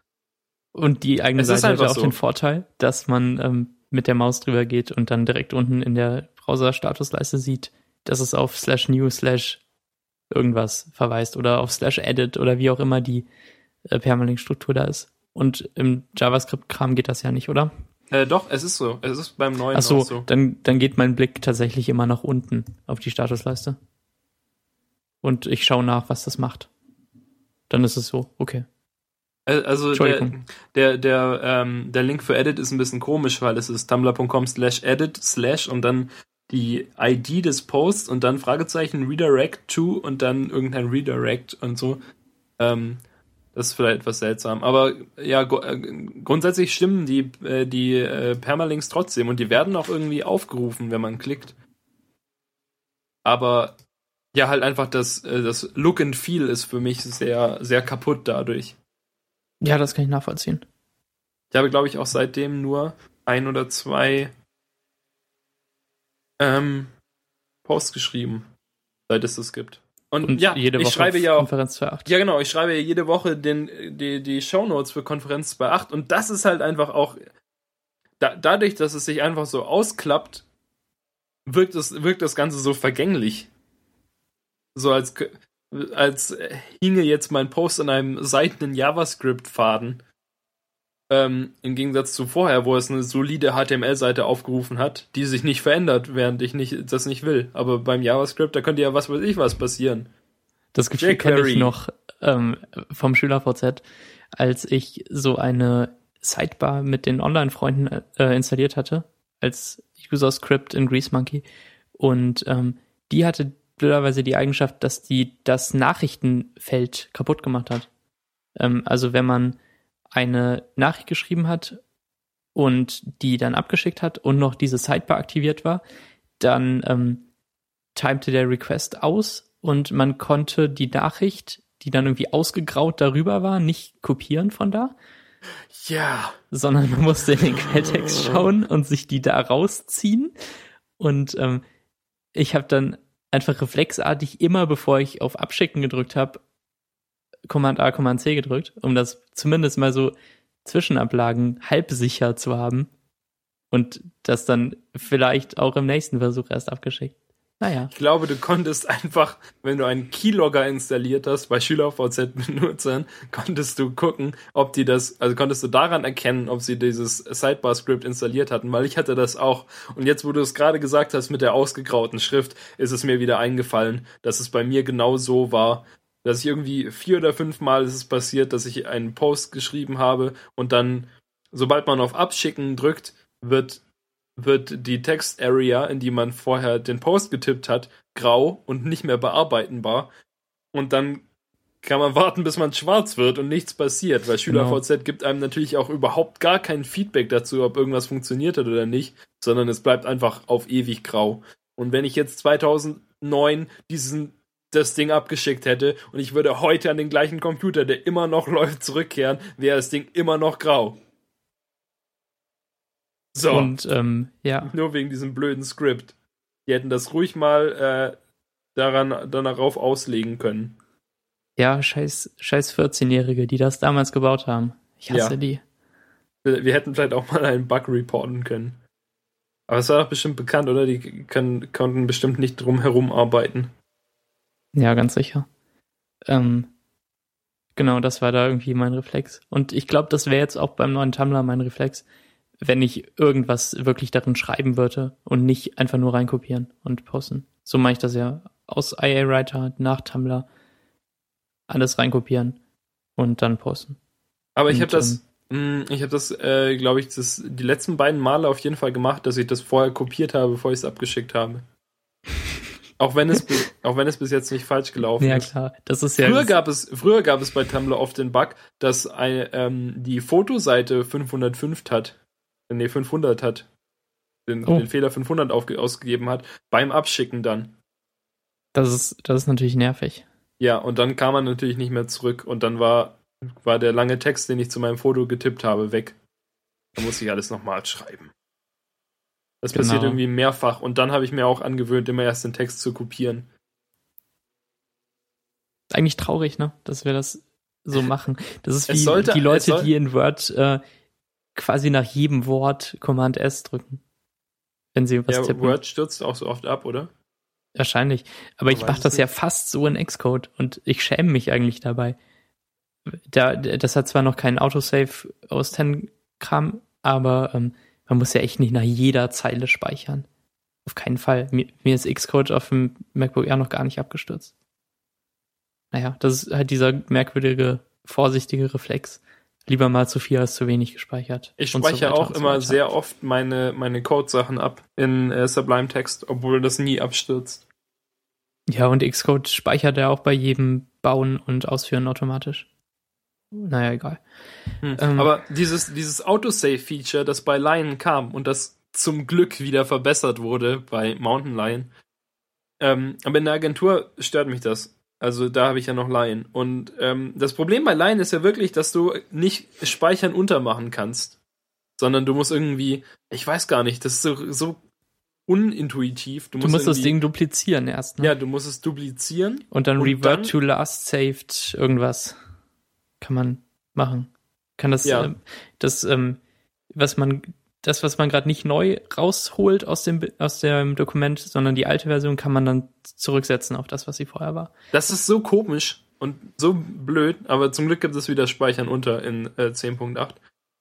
Und die eigene es Seite hat auch so. den Vorteil, dass man ähm, mit der Maus drüber geht und dann direkt unten in der Browser-Statusleiste sieht, dass es auf slash new slash irgendwas verweist oder auf slash edit oder wie auch immer die äh, Permalink-Struktur da ist. Und im JavaScript-Kram geht das ja nicht, oder? Äh, doch, es ist so. Es ist beim neuen Ach so, so. Dann, dann geht mein Blick tatsächlich immer nach unten auf die Statusleiste. Und ich schaue nach, was das macht. Dann ist es so, okay. Äh, also der, der, der, ähm, der Link für Edit ist ein bisschen komisch, weil es ist tumblr.com slash edit slash und dann die ID des Posts und dann Fragezeichen Redirect to und dann irgendein Redirect und so. Ähm, das ist vielleicht etwas seltsam. Aber ja, äh, grundsätzlich stimmen die, äh, die äh, Permalinks trotzdem und die werden auch irgendwie aufgerufen, wenn man klickt. Aber ja, halt einfach das, äh, das Look and Feel ist für mich sehr, sehr kaputt dadurch. Ja, das kann ich nachvollziehen. Ich habe, glaube ich, auch seitdem nur ein oder zwei ähm, Posts geschrieben, seit es das gibt. Und, Und ja, jede Woche ich schreibe ja auch Konferenz 2.8. Ja, genau, ich schreibe ja jede Woche den, die, die Shownotes für Konferenz 2.8 und das ist halt einfach auch da, dadurch, dass es sich einfach so ausklappt, wirkt das, wirkt das Ganze so vergänglich. So als als hinge jetzt mein Post an einem seitenen JavaScript-Faden. Ähm, Im Gegensatz zu vorher, wo es eine solide HTML-Seite aufgerufen hat, die sich nicht verändert, während ich nicht, das nicht will. Aber beim JavaScript, da könnte ja was weiß ich was passieren. Das Gefühl kenne ich noch ähm, vom SchülerVZ, als ich so eine Sidebar mit den Online-Freunden äh, installiert hatte, als User-Script in GreaseMonkey. Und ähm, die hatte blöderweise die Eigenschaft, dass die das Nachrichtenfeld kaputt gemacht hat. Ähm, also wenn man eine Nachricht geschrieben hat und die dann abgeschickt hat und noch diese Sidebar aktiviert war, dann ähm, timete der Request aus und man konnte die Nachricht, die dann irgendwie ausgegraut darüber war, nicht kopieren von da. Ja. Sondern man musste in den Quelltext schauen und sich die da rausziehen. Und ähm, ich habe dann einfach reflexartig immer, bevor ich auf Abschicken gedrückt habe, Command A, Command C gedrückt, um das zumindest mal so Zwischenablagen halb sicher zu haben und das dann vielleicht auch im nächsten Versuch erst abgeschickt. Naja. Ich glaube, du konntest einfach, wenn du einen Keylogger installiert hast bei SchülerVZ-Benutzern, konntest du gucken, ob die das, also konntest du daran erkennen, ob sie dieses Sidebar-Script installiert hatten, weil ich hatte das auch. Und jetzt, wo du es gerade gesagt hast mit der ausgegrauten Schrift, ist es mir wieder eingefallen, dass es bei mir genau so war, dass ich irgendwie vier oder fünf Mal ist es passiert, dass ich einen Post geschrieben habe und dann, sobald man auf Abschicken drückt, wird, wird die Text-Area, in die man vorher den Post getippt hat, grau und nicht mehr bearbeitenbar. Und dann kann man warten, bis man schwarz wird und nichts passiert, weil SchülerVZ genau. gibt einem natürlich auch überhaupt gar kein Feedback dazu, ob irgendwas funktioniert hat oder nicht, sondern es bleibt einfach auf ewig grau. Und wenn ich jetzt 2009 diesen das Ding abgeschickt hätte und ich würde heute an den gleichen Computer, der immer noch [laughs] läuft, zurückkehren, wäre das Ding immer noch grau. So. Und ähm, ja. Nur wegen diesem blöden Skript. Die hätten das ruhig mal äh, daran darauf auslegen können. Ja, scheiß, scheiß 14-Jährige, die das damals gebaut haben. Ich hasse ja. die. Wir hätten vielleicht auch mal einen Bug reporten können. Aber es war doch bestimmt bekannt, oder? Die können, konnten bestimmt nicht drum herum arbeiten. Ja, ganz sicher. Ähm, genau, das war da irgendwie mein Reflex. Und ich glaube, das wäre jetzt auch beim neuen Tumblr mein Reflex, wenn ich irgendwas wirklich darin schreiben würde und nicht einfach nur reinkopieren und posten. So mache ich das ja aus IA Writer nach Tumblr. Alles reinkopieren und dann posten. Aber ich habe das, ähm, ich habe das, äh, glaube ich, das, die letzten beiden Male auf jeden Fall gemacht, dass ich das vorher kopiert habe, bevor ich es abgeschickt habe. [laughs] Auch wenn es, auch wenn es bis jetzt nicht falsch gelaufen ja, ist. Klar. Das ist ja. Früher gab es, früher gab es bei Tumblr oft den Bug, dass ein, ähm, die Fotoseite 505 hat. Nee, 500 hat. Den, oh. den Fehler 500 aufge ausgegeben hat. Beim Abschicken dann. Das ist, das ist natürlich nervig. Ja, und dann kam man natürlich nicht mehr zurück und dann war, war der lange Text, den ich zu meinem Foto getippt habe, weg. Da musste ich alles nochmal schreiben. Das genau. passiert irgendwie mehrfach und dann habe ich mir auch angewöhnt, immer erst den Text zu kopieren. Eigentlich traurig, ne? Dass wir das so [laughs] machen. Das ist wie die Leute, die in Word äh, quasi nach jedem Wort Command S drücken. Wenn sie was ja, tippen. Word stürzt auch so oft ab, oder? Wahrscheinlich. Aber ich mache das nicht. ja fast so in Xcode und ich schäme mich eigentlich dabei. Da, das hat zwar noch keinen Autosave aus 10 Kram, aber ähm, man muss ja echt nicht nach jeder Zeile speichern. Auf keinen Fall. Mir, mir ist Xcode auf dem MacBook Air noch gar nicht abgestürzt. Naja, das ist halt dieser merkwürdige, vorsichtige Reflex. Lieber mal zu viel als zu wenig gespeichert. Ich speichere so auch immer so sehr oft meine, meine Code-Sachen ab in äh, Sublime Text, obwohl das nie abstürzt. Ja, und Xcode speichert er auch bei jedem Bauen und Ausführen automatisch. Naja, egal. Hm. Ähm, Aber dieses, dieses Autosave-Feature, das bei Lion kam und das zum Glück wieder verbessert wurde bei Mountain Lion. Ähm, aber in der Agentur stört mich das. Also da habe ich ja noch Lion. Und ähm, das Problem bei Lion ist ja wirklich, dass du nicht Speichern untermachen kannst. Sondern du musst irgendwie, ich weiß gar nicht, das ist so, so unintuitiv. Du musst, du musst das Ding duplizieren erst. Ne? Ja, du musst es duplizieren. Und dann und revert dann, to last saved irgendwas kann man machen. Kann das, ja. äh, das, ähm, was man, das, was man gerade nicht neu rausholt aus dem, aus dem Dokument, sondern die alte Version, kann man dann zurücksetzen auf das, was sie vorher war. Das ist so komisch und so blöd, aber zum Glück gibt es wieder Speichern unter in äh, 10.8.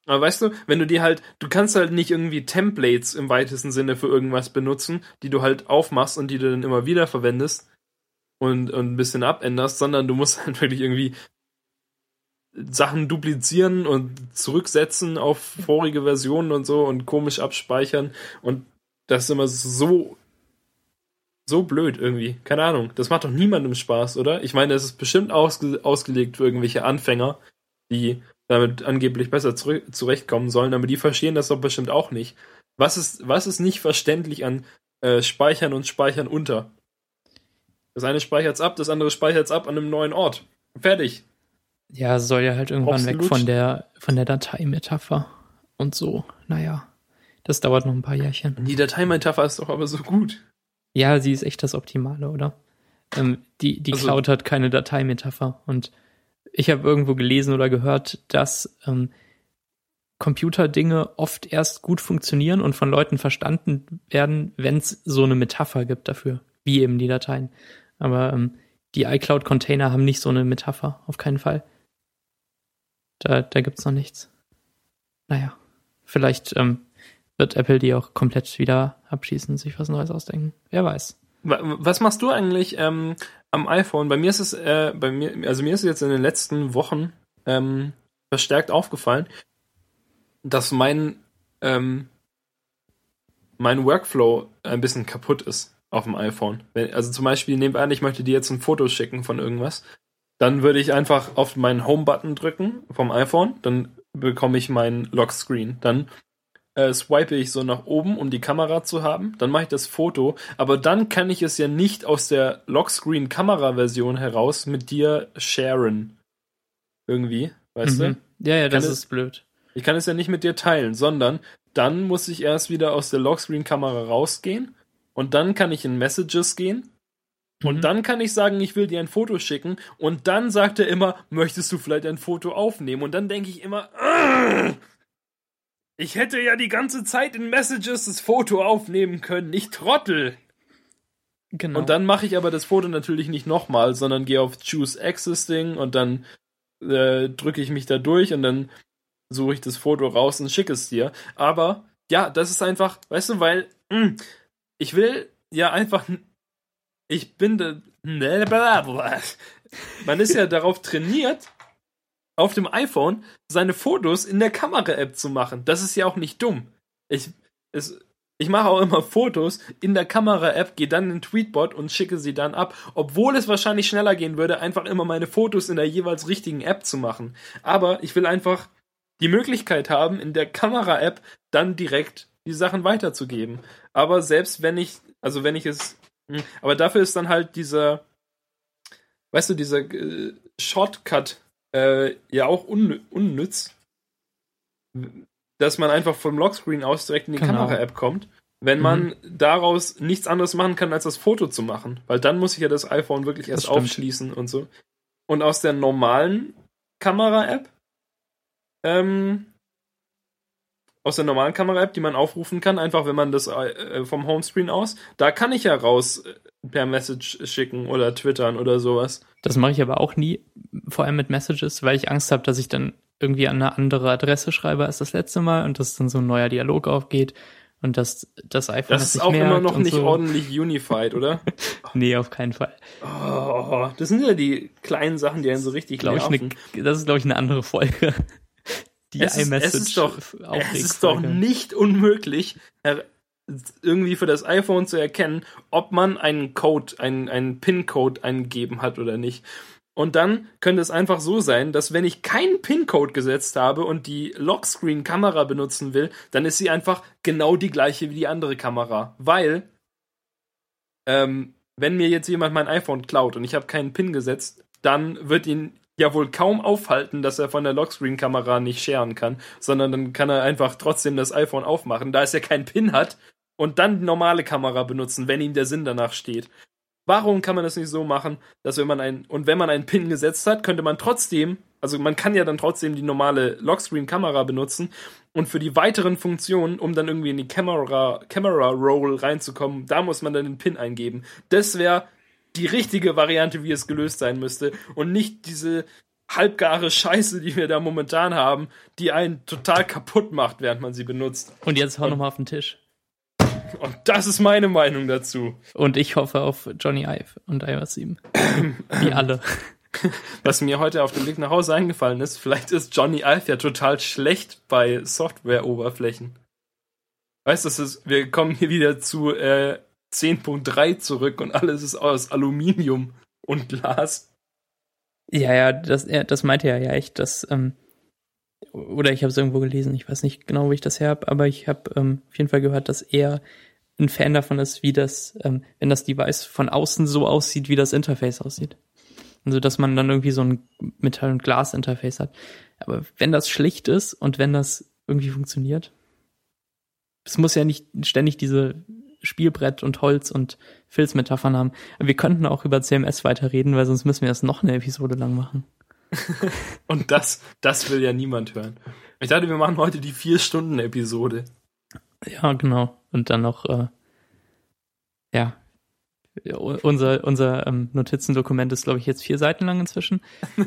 Aber weißt du, wenn du die halt, du kannst halt nicht irgendwie Templates im weitesten Sinne für irgendwas benutzen, die du halt aufmachst und die du dann immer wieder verwendest und, und ein bisschen abänderst, sondern du musst [laughs] halt wirklich irgendwie Sachen duplizieren und zurücksetzen auf vorige Versionen und so und komisch abspeichern und das ist immer so so blöd irgendwie. Keine Ahnung. Das macht doch niemandem Spaß, oder? Ich meine, es ist bestimmt ausge ausgelegt für irgendwelche Anfänger, die damit angeblich besser zurechtkommen sollen, aber die verstehen das doch bestimmt auch nicht. Was ist, was ist nicht verständlich an äh, Speichern und Speichern unter? Das eine speichert's ab, das andere speichert's ab an einem neuen Ort. Fertig. Ja, soll ja halt irgendwann Absolut. weg von der, von der Dateimetapher und so. Naja, das dauert noch ein paar Jährchen. Die Dateimetapher ist doch aber so gut. Ja, sie ist echt das Optimale, oder? Ähm, die die also, Cloud hat keine Dateimetapher und ich habe irgendwo gelesen oder gehört, dass ähm, Computerdinge oft erst gut funktionieren und von Leuten verstanden werden, wenn es so eine Metapher gibt dafür, wie eben die Dateien. Aber ähm, die iCloud-Container haben nicht so eine Metapher, auf keinen Fall. Da, da gibt's noch nichts. Naja, vielleicht ähm, wird Apple die auch komplett wieder abschießen, sich was Neues ausdenken. Wer weiß. Was machst du eigentlich ähm, am iPhone? Bei mir ist es, äh, bei mir, also mir ist es jetzt in den letzten Wochen ähm, verstärkt aufgefallen, dass mein ähm, mein Workflow ein bisschen kaputt ist auf dem iPhone. Also zum Beispiel, nehmen wir an, ich möchte dir jetzt ein Foto schicken von irgendwas. Dann würde ich einfach auf meinen Home-Button drücken vom iPhone, dann bekomme ich meinen Lockscreen. Dann äh, swipe ich so nach oben, um die Kamera zu haben. Dann mache ich das Foto, aber dann kann ich es ja nicht aus der Lockscreen-Kamera-Version heraus mit dir sharen. Irgendwie, weißt mhm. du? Ja, ja, das ist blöd. Ich kann es ja nicht mit dir teilen, sondern dann muss ich erst wieder aus der Lockscreen-Kamera rausgehen und dann kann ich in Messages gehen und mhm. dann kann ich sagen, ich will dir ein Foto schicken und dann sagt er immer, möchtest du vielleicht ein Foto aufnehmen? Und dann denke ich immer, ich hätte ja die ganze Zeit in Messages das Foto aufnehmen können, ich Trottel. Genau. Und dann mache ich aber das Foto natürlich nicht nochmal, sondern gehe auf Choose Existing und dann äh, drücke ich mich da durch und dann suche ich das Foto raus und schicke es dir. Aber ja, das ist einfach, weißt du, weil mh, hm, ich will ja einfach, ich bin da, man ist ja darauf trainiert, auf dem iPhone seine Fotos in der Kamera-App zu machen. Das ist ja auch nicht dumm. Ich, es, ich mache auch immer Fotos in der Kamera-App, gehe dann in Tweetbot und schicke sie dann ab, obwohl es wahrscheinlich schneller gehen würde, einfach immer meine Fotos in der jeweils richtigen App zu machen. Aber ich will einfach die Möglichkeit haben, in der Kamera-App dann direkt die Sachen weiterzugeben. Aber selbst wenn ich, also wenn ich es, aber dafür ist dann halt dieser, weißt du, dieser äh, Shortcut äh, ja auch un unnütz, dass man einfach vom Lockscreen aus direkt in die genau. Kamera-App kommt, wenn man mhm. daraus nichts anderes machen kann, als das Foto zu machen. Weil dann muss ich ja das iPhone wirklich erst aufschließen und so. Und aus der normalen Kamera-App ähm, aus der normalen Kamera-App, die man aufrufen kann, einfach wenn man das äh, vom Homescreen aus, da kann ich ja raus äh, per Message schicken oder twittern oder sowas. Das mache ich aber auch nie, vor allem mit Messages, weil ich Angst habe, dass ich dann irgendwie an eine andere Adresse schreibe als das letzte Mal und dass dann so ein neuer Dialog aufgeht und dass das iPhone das ist auch immer noch nicht so. ordentlich unified, oder? [laughs] nee, auf keinen Fall. Oh, das sind ja die kleinen Sachen, die einen so richtig glaub ich, ne, Das ist glaube ich eine andere Folge die es ist, iMessage es ist doch, es ist doch nicht unmöglich, irgendwie für das iPhone zu erkennen, ob man einen Code, einen, einen PIN-Code eingegeben hat oder nicht. Und dann könnte es einfach so sein, dass wenn ich keinen PIN-Code gesetzt habe und die Lockscreen-Kamera benutzen will, dann ist sie einfach genau die gleiche wie die andere Kamera. Weil, ähm, wenn mir jetzt jemand mein iPhone klaut und ich habe keinen PIN gesetzt, dann wird ihn ja wohl kaum aufhalten, dass er von der Lockscreen-Kamera nicht scheren kann, sondern dann kann er einfach trotzdem das iPhone aufmachen, da es ja keinen Pin hat und dann die normale Kamera benutzen, wenn ihm der Sinn danach steht. Warum kann man das nicht so machen, dass wenn man ein und wenn man einen Pin gesetzt hat, könnte man trotzdem, also man kann ja dann trotzdem die normale Lockscreen-Kamera benutzen und für die weiteren Funktionen, um dann irgendwie in die Camera Camera Roll reinzukommen, da muss man dann den Pin eingeben. Das wäre die richtige Variante, wie es gelöst sein müsste und nicht diese halbgare Scheiße, die wir da momentan haben, die einen total kaputt macht, während man sie benutzt. Und jetzt hau nochmal auf den Tisch. Und das ist meine Meinung dazu. Und ich hoffe auf Johnny Ive und iOS [clears throat] 7. Wie alle. Was mir heute auf dem Weg nach Hause eingefallen ist, vielleicht ist Johnny Ive ja total schlecht bei Software-Oberflächen. Weißt du, wir kommen hier wieder zu äh, 10.3 zurück und alles ist aus Aluminium und Glas. Ja, ja, das, ja, das meinte er ja echt, dass, ähm, oder ich habe es irgendwo gelesen, ich weiß nicht genau, wo ich das her habe, aber ich habe ähm, auf jeden Fall gehört, dass er ein Fan davon ist, wie das, ähm, wenn das Device von außen so aussieht, wie das Interface aussieht. Also, dass man dann irgendwie so ein Metall- und Glas-Interface hat. Aber wenn das schlicht ist und wenn das irgendwie funktioniert, es muss ja nicht ständig diese Spielbrett und Holz und Filzmetaphern haben. Aber wir könnten auch über CMS weiterreden, weil sonst müssen wir das noch eine Episode lang machen. [laughs] und das, das will ja niemand hören. Ich dachte, wir machen heute die vier Stunden Episode. Ja, genau. Und dann noch, äh, ja, unser, unser ähm, Notizendokument ist, glaube ich, jetzt vier Seiten lang inzwischen.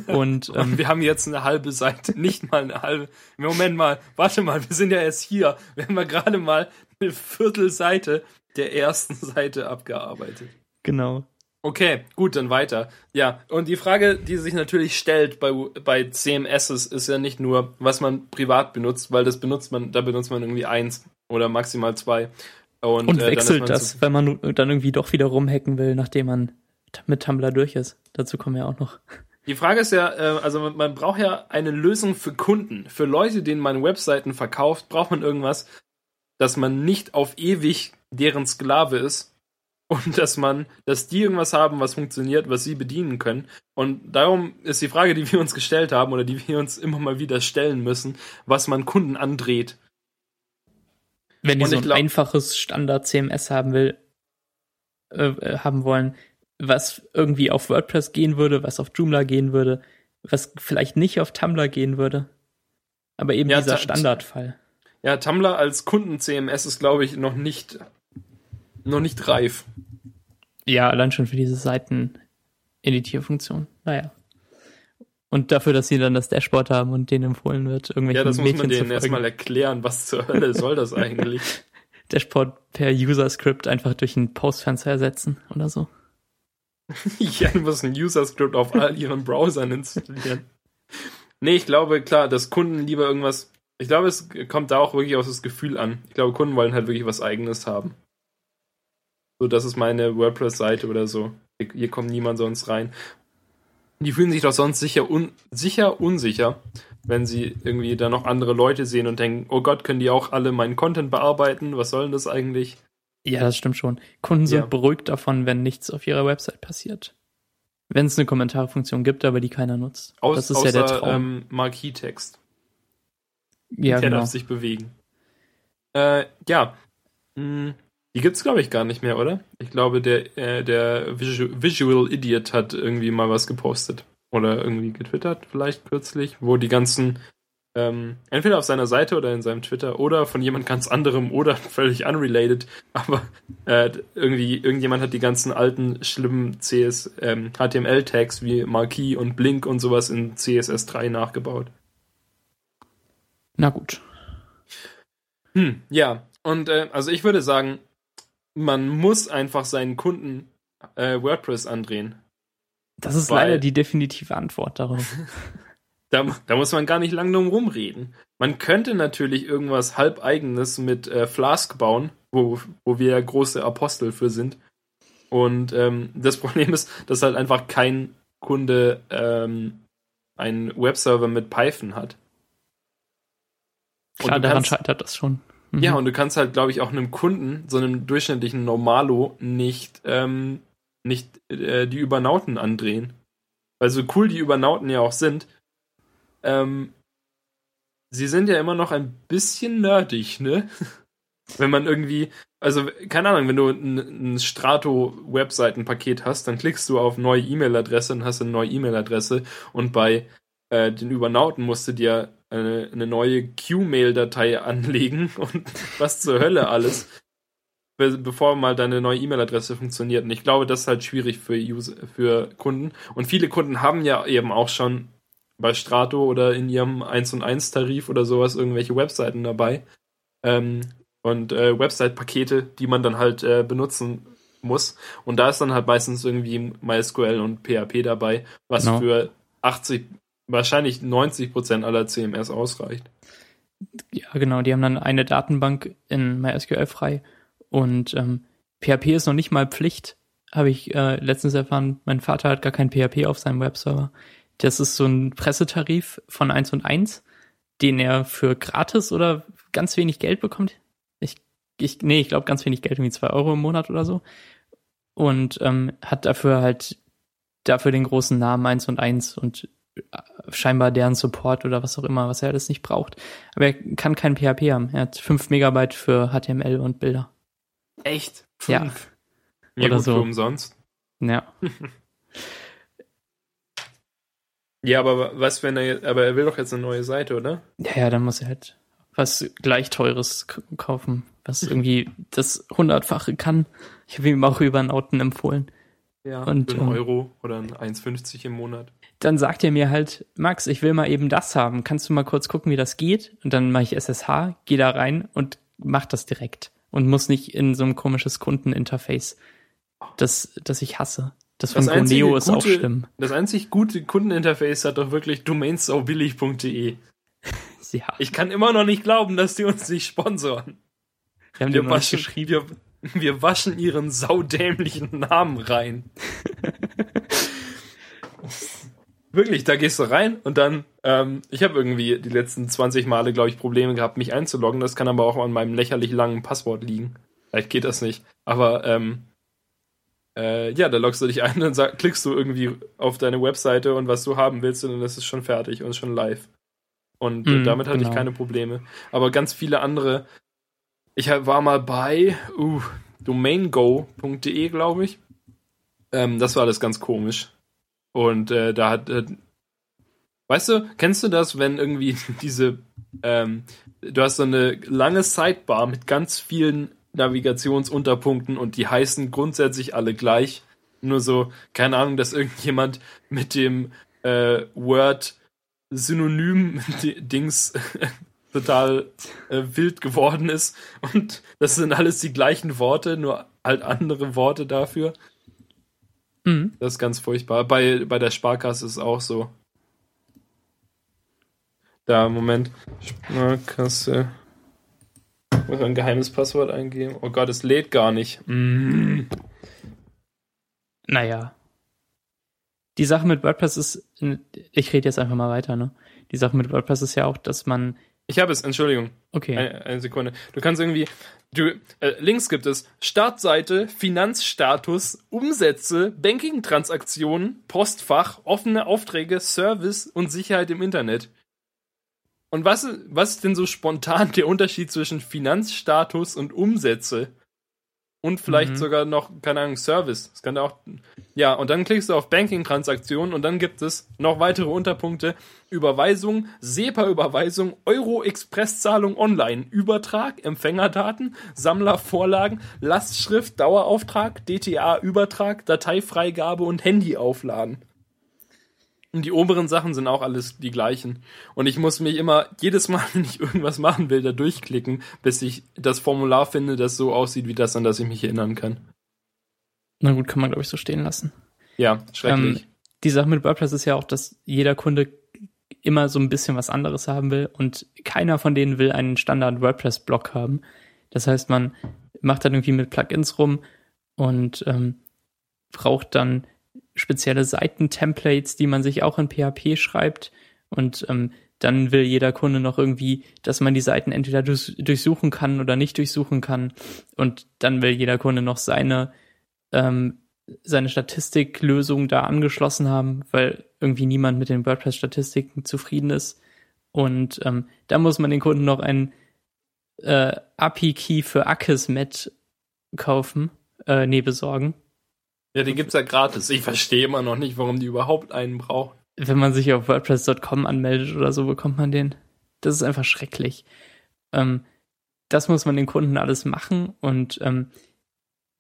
Und, [laughs] ähm, Und wir haben jetzt eine halbe Seite, nicht mal eine halbe. Moment mal, warte mal, wir sind ja erst hier. Wir haben ja gerade mal eine Viertelseite der ersten [laughs] Seite abgearbeitet. Genau. Okay, gut, dann weiter. Ja, und die Frage, die sich natürlich stellt bei, bei CMSs, ist ja nicht nur, was man privat benutzt, weil das benutzt man, da benutzt man irgendwie eins oder maximal zwei. Und, und äh, wechselt das, so wenn man dann irgendwie doch wieder rumhacken will, nachdem man mit Tumblr durch ist. Dazu kommen wir auch noch. Die Frage ist ja, äh, also man braucht ja eine Lösung für Kunden. Für Leute, denen man Webseiten verkauft, braucht man irgendwas, dass man nicht auf ewig deren Sklave ist und dass man, dass die irgendwas haben, was funktioniert, was sie bedienen können. Und darum ist die Frage, die wir uns gestellt haben oder die wir uns immer mal wieder stellen müssen, was man Kunden andreht. Wenn die so ein glaub, einfaches Standard-CMS haben will, äh, äh, haben wollen, was irgendwie auf WordPress gehen würde, was auf Joomla gehen würde, was vielleicht nicht auf Tumblr gehen würde. Aber eben ja, dieser Standardfall. Ja, Tumblr als Kunden-CMS ist, glaube ich, noch nicht, noch nicht reif. Ja, allein schon für diese Seiten-Editierfunktion. Naja. Und dafür, dass sie dann das Dashboard haben und denen empfohlen wird, irgendwelche Ja, das Mädchen muss man denen erstmal erklären, was zur Hölle soll das [laughs] eigentlich? Dashboard per User-Script einfach durch ein Postfenster ersetzen oder so. [laughs] ja, du musst ein User-Script auf all ihren Browsern installieren. Nee, ich glaube, klar, dass Kunden lieber irgendwas. Ich glaube, es kommt da auch wirklich aus das Gefühl an. Ich glaube, Kunden wollen halt wirklich was Eigenes haben. So, das ist meine WordPress-Seite oder so. Hier, hier kommt niemand sonst rein. Die fühlen sich doch sonst sicher, un sicher unsicher, wenn sie irgendwie da noch andere Leute sehen und denken, oh Gott, können die auch alle meinen Content bearbeiten? Was soll denn das eigentlich? Ja, das stimmt schon. Kunden sind ja. beruhigt davon, wenn nichts auf ihrer Website passiert. Wenn es eine Kommentarfunktion gibt, aber die keiner nutzt. Aus, das ist außer, ja der Traum. Ähm, Marquis-Text. Ja, der genau. darf sich bewegen. Äh, ja. Hm. Die gibt's glaube ich gar nicht mehr, oder? Ich glaube, der äh, der Visual Idiot hat irgendwie mal was gepostet oder irgendwie getwittert, vielleicht kürzlich, wo die ganzen ähm, entweder auf seiner Seite oder in seinem Twitter oder von jemand ganz anderem oder [laughs] völlig unrelated, aber äh, irgendwie irgendjemand hat die ganzen alten schlimmen CS ähm, HTML Tags wie Marquee und Blink und sowas in CSS3 nachgebaut. Na gut. Hm, ja, und äh, also ich würde sagen, man muss einfach seinen Kunden äh, WordPress andrehen. Das ist leider die definitive Antwort darauf. [laughs] [laughs] da, da, muss man gar nicht lang drum rumreden. Man könnte natürlich irgendwas halbeigenes mit äh, Flask bauen, wo, wo wir ja große Apostel für sind. Und ähm, das [laughs] Problem ist, dass halt einfach kein Kunde ähm, einen Webserver mit Python hat. Klar, daran scheitert das schon. Mhm. Ja, und du kannst halt, glaube ich, auch einem Kunden, so einem durchschnittlichen Normalo, nicht, ähm, nicht äh, die Übernauten andrehen. Weil so cool die Übernauten ja auch sind, ähm, sie sind ja immer noch ein bisschen nerdig, ne? [laughs] wenn man irgendwie, also keine Ahnung, wenn du ein, ein Strato-Webseitenpaket hast, dann klickst du auf neue E-Mail-Adresse und hast eine neue E-Mail-Adresse und bei äh, den Übernauten musst du dir eine, eine neue Q-Mail-Datei [laughs] anlegen und was zur Hölle alles, bevor mal deine neue E-Mail-Adresse funktioniert. Und ich glaube, das ist halt schwierig für, User, für Kunden. Und viele Kunden haben ja eben auch schon bei Strato oder in ihrem 1 und 1 Tarif oder sowas irgendwelche Webseiten dabei. Ähm, und äh, Website-Pakete, die man dann halt äh, benutzen muss. Und da ist dann halt meistens irgendwie MySQL und PHP dabei, was genau. für 80 wahrscheinlich 90 Prozent aller CMS ausreicht. Ja, genau. Die haben dann eine Datenbank in MySQL frei und ähm, PHP ist noch nicht mal Pflicht. Habe ich äh, letztens erfahren. Mein Vater hat gar kein PHP auf seinem Webserver. Das ist so ein Pressetarif von 1 und 1, den er für gratis oder ganz wenig Geld bekommt. Ich, ich nee, ich glaube ganz wenig Geld, irgendwie 2 Euro im Monat oder so. Und ähm, hat dafür halt dafür den großen Namen 1 und 1 und scheinbar deren Support oder was auch immer, was er alles nicht braucht. Aber er kann kein PHP haben. Er hat 5 Megabyte für HTML und Bilder. Echt? Fünf? Ja. ja Oder gut, so. umsonst. Ja. [laughs] ja, aber was, wenn er jetzt, aber er will doch jetzt eine neue Seite, oder? Ja, ja, dann muss er halt was gleich teures kaufen, was irgendwie das hundertfache kann. Ich habe ihm auch über einen Nauten empfohlen. Ja, und, für einen ähm, Euro oder ein 1,50 im Monat. Dann sagt er mir halt, Max, ich will mal eben das haben. Kannst du mal kurz gucken, wie das geht? Und dann mache ich SSH, gehe da rein und mach das direkt. Und muss nicht in so ein komisches Kundeninterface, das, das ich hasse. Das von das Neo ist gute, auch schlimm. Das einzig gute Kundeninterface hat doch wirklich domainsaubillig.de. [laughs] ja. Ich kann immer noch nicht glauben, dass die uns nicht sponsoren. Wir haben wir waschen, geschrieben. Wir, wir waschen ihren saudämlichen Namen rein. [laughs] Wirklich, da gehst du rein und dann, ähm, ich habe irgendwie die letzten 20 Male, glaube ich, Probleme gehabt, mich einzuloggen. Das kann aber auch an meinem lächerlich langen Passwort liegen. Vielleicht geht das nicht. Aber ähm, äh, ja, da loggst du dich ein und sag, klickst du irgendwie auf deine Webseite und was du haben willst und dann ist es schon fertig und schon live. Und mm, damit hatte genau. ich keine Probleme. Aber ganz viele andere. Ich war mal bei uh, domaingo.de, glaube ich. Ähm, das war alles ganz komisch. Und äh, da hat, äh, weißt du, kennst du das, wenn irgendwie [laughs] diese, ähm, du hast so eine lange Sidebar mit ganz vielen Navigationsunterpunkten und die heißen grundsätzlich alle gleich. Nur so, keine Ahnung, dass irgendjemand mit dem äh, Word Synonym-Dings [laughs] [laughs] total äh, wild geworden ist. Und das sind alles die gleichen Worte, nur halt andere Worte dafür. Mhm. Das ist ganz furchtbar. Bei, bei der Sparkasse ist es auch so. Da, Moment. Sparkasse. Ich muss ein geheimes Passwort eingeben. Oh Gott, es lädt gar nicht. Mm. Naja. Die Sache mit WordPress ist, ich rede jetzt einfach mal weiter, ne? Die Sache mit WordPress ist ja auch, dass man. Ich habe es, Entschuldigung. Okay. Eine, eine, Sekunde. Du kannst irgendwie, du, äh, Links gibt es. Startseite, Finanzstatus, Umsätze, Banking-Transaktionen, Postfach, offene Aufträge, Service und Sicherheit im Internet. Und was, was ist denn so spontan der Unterschied zwischen Finanzstatus und Umsätze? Und vielleicht mhm. sogar noch, keine Ahnung, Service. Das kann auch. Ja, und dann klickst du auf Banking-Transaktionen und dann gibt es noch weitere Unterpunkte. Überweisung, SEPA-Überweisung, Euro-Express-Zahlung online, Übertrag, Empfängerdaten, Sammlervorlagen, Lastschrift, Dauerauftrag, DTA-Übertrag, Dateifreigabe und Handyaufladen. Und die oberen Sachen sind auch alles die gleichen. Und ich muss mich immer jedes Mal, [laughs] wenn ich irgendwas machen will, da durchklicken, bis ich das Formular finde, das so aussieht wie das, an das ich mich erinnern kann. Na gut, kann man glaube ich so stehen lassen. Ja, schrecklich. Ähm, die Sache mit WordPress ist ja auch, dass jeder Kunde immer so ein bisschen was anderes haben will und keiner von denen will einen Standard WordPress-Block haben. Das heißt, man macht dann irgendwie mit Plugins rum und ähm, braucht dann spezielle Seitentemplates, die man sich auch in PHP schreibt. Und ähm, dann will jeder Kunde noch irgendwie, dass man die Seiten entweder durch, durchsuchen kann oder nicht durchsuchen kann. Und dann will jeder Kunde noch seine, ähm, seine Statistiklösung da angeschlossen haben, weil irgendwie niemand mit den WordPress-Statistiken zufrieden ist. Und ähm, da muss man den Kunden noch ein äh, API-Key für Akismet kaufen, äh, nee, besorgen. Ja, den gibt's ja gratis. Ich verstehe immer noch nicht, warum die überhaupt einen brauchen. Wenn man sich auf WordPress.com anmeldet oder so, bekommt man den. Das ist einfach schrecklich. Ähm, das muss man den Kunden alles machen und ähm,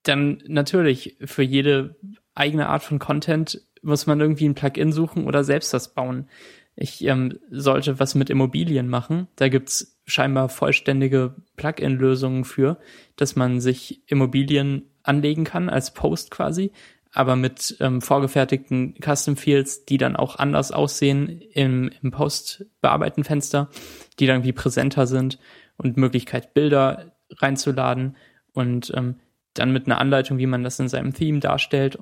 dann natürlich für jede eigene Art von Content muss man irgendwie ein Plugin suchen oder selbst das bauen. Ich ähm, sollte was mit Immobilien machen. Da gibt's scheinbar vollständige Plugin-Lösungen für, dass man sich Immobilien anlegen kann, als Post quasi, aber mit ähm, vorgefertigten Custom Fields, die dann auch anders aussehen im, im Post-Bearbeiten-Fenster, die dann wie präsenter sind und Möglichkeit, Bilder reinzuladen und ähm, dann mit einer Anleitung, wie man das in seinem Theme darstellt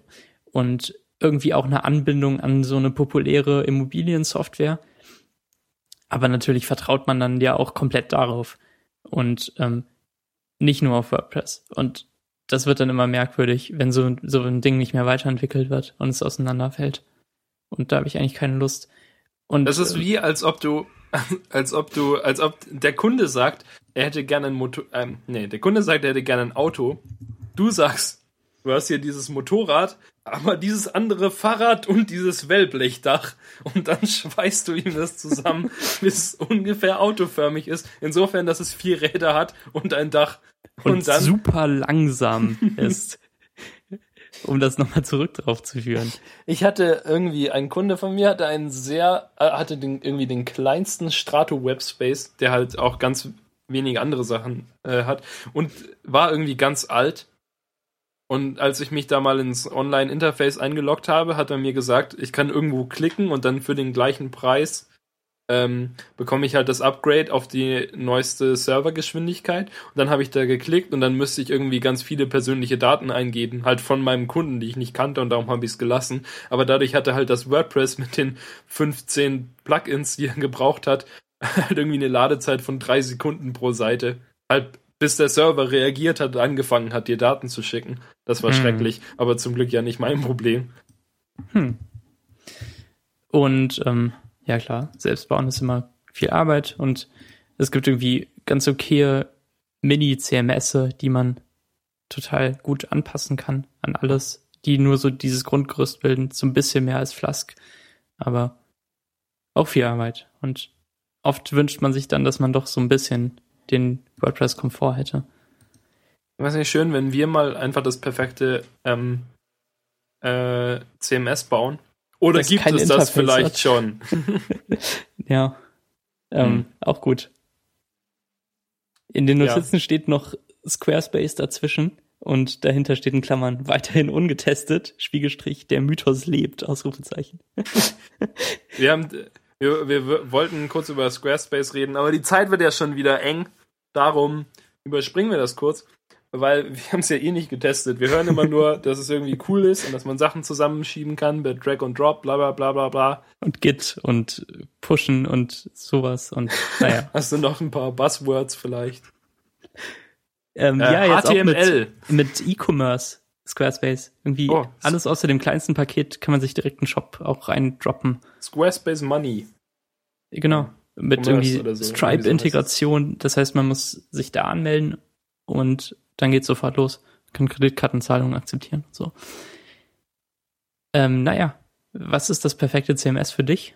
und irgendwie auch eine Anbindung an so eine populäre Immobiliensoftware. Aber natürlich vertraut man dann ja auch komplett darauf und ähm, nicht nur auf WordPress. Und das wird dann immer merkwürdig, wenn so, so ein Ding nicht mehr weiterentwickelt wird und es auseinanderfällt. Und da habe ich eigentlich keine Lust. Und das ist wie, als ob du, [laughs] als ob du, als ob der Kunde sagt, er hätte gerne ein Motor, ähm, nee, der Kunde sagt, er hätte gerne ein Auto. Du sagst, du hast hier dieses Motorrad, aber dieses andere Fahrrad und dieses Wellblechdach. Und dann [laughs] schweißt du ihm das zusammen, [laughs] bis es ungefähr autoförmig ist. Insofern, dass es vier Räder hat und ein Dach. Und, und dann super langsam [laughs] ist. um das nochmal zurück drauf zu führen. Ich hatte irgendwie, ein Kunde von mir hatte einen sehr, äh, hatte den, irgendwie den kleinsten Strato Webspace, der halt auch ganz wenige andere Sachen äh, hat und war irgendwie ganz alt. Und als ich mich da mal ins Online-Interface eingeloggt habe, hat er mir gesagt, ich kann irgendwo klicken und dann für den gleichen Preis ähm, bekomme ich halt das Upgrade auf die neueste Servergeschwindigkeit. Und dann habe ich da geklickt und dann müsste ich irgendwie ganz viele persönliche Daten eingeben, halt von meinem Kunden, die ich nicht kannte und darum habe ich es gelassen. Aber dadurch hatte halt das WordPress mit den 15 Plugins, die er gebraucht hat, [laughs] halt irgendwie eine Ladezeit von drei Sekunden pro Seite. Halt bis der Server reagiert hat und angefangen hat, dir Daten zu schicken. Das war hm. schrecklich, aber zum Glück ja nicht mein Problem. Hm. Und ähm, ja klar, selbst bauen ist immer viel Arbeit und es gibt irgendwie ganz okay Mini-CMS, die man total gut anpassen kann an alles, die nur so dieses Grundgerüst bilden, so ein bisschen mehr als Flask, aber auch viel Arbeit und oft wünscht man sich dann, dass man doch so ein bisschen den WordPress-Komfort hätte. Was nicht schön, wenn wir mal einfach das perfekte ähm, äh, CMS bauen. Oder das gibt es Interface das vielleicht hat. schon? [laughs] ja, ähm, hm. auch gut. In den Notizen ja. steht noch Squarespace dazwischen und dahinter steht in Klammern weiterhin ungetestet, Spiegelstrich, der Mythos lebt, Ausrufezeichen. [laughs] wir haben wir, wir wollten kurz über Squarespace reden, aber die Zeit wird ja schon wieder eng. Darum überspringen wir das kurz, weil [laughs] wir haben es ja eh nicht getestet. Wir hören immer nur, dass es irgendwie cool ist und dass man Sachen zusammenschieben kann mit Drag und Drop, bla bla bla bla bla. Und Git und Pushen und sowas und naja. [laughs] Hast du noch ein paar Buzzwords vielleicht? Ähm, äh, ja, jetzt HTML. Auch mit, mit E-Commerce. Squarespace. Irgendwie oh. alles außer dem kleinsten Paket kann man sich direkt einen Shop auch reindroppen. Squarespace Money. Genau. Mit irgendwie so. Stripe-Integration. Das heißt, man muss sich da anmelden und dann geht's sofort los. Kann Kreditkartenzahlungen akzeptieren. So. Ähm, naja, was ist das perfekte CMS für dich?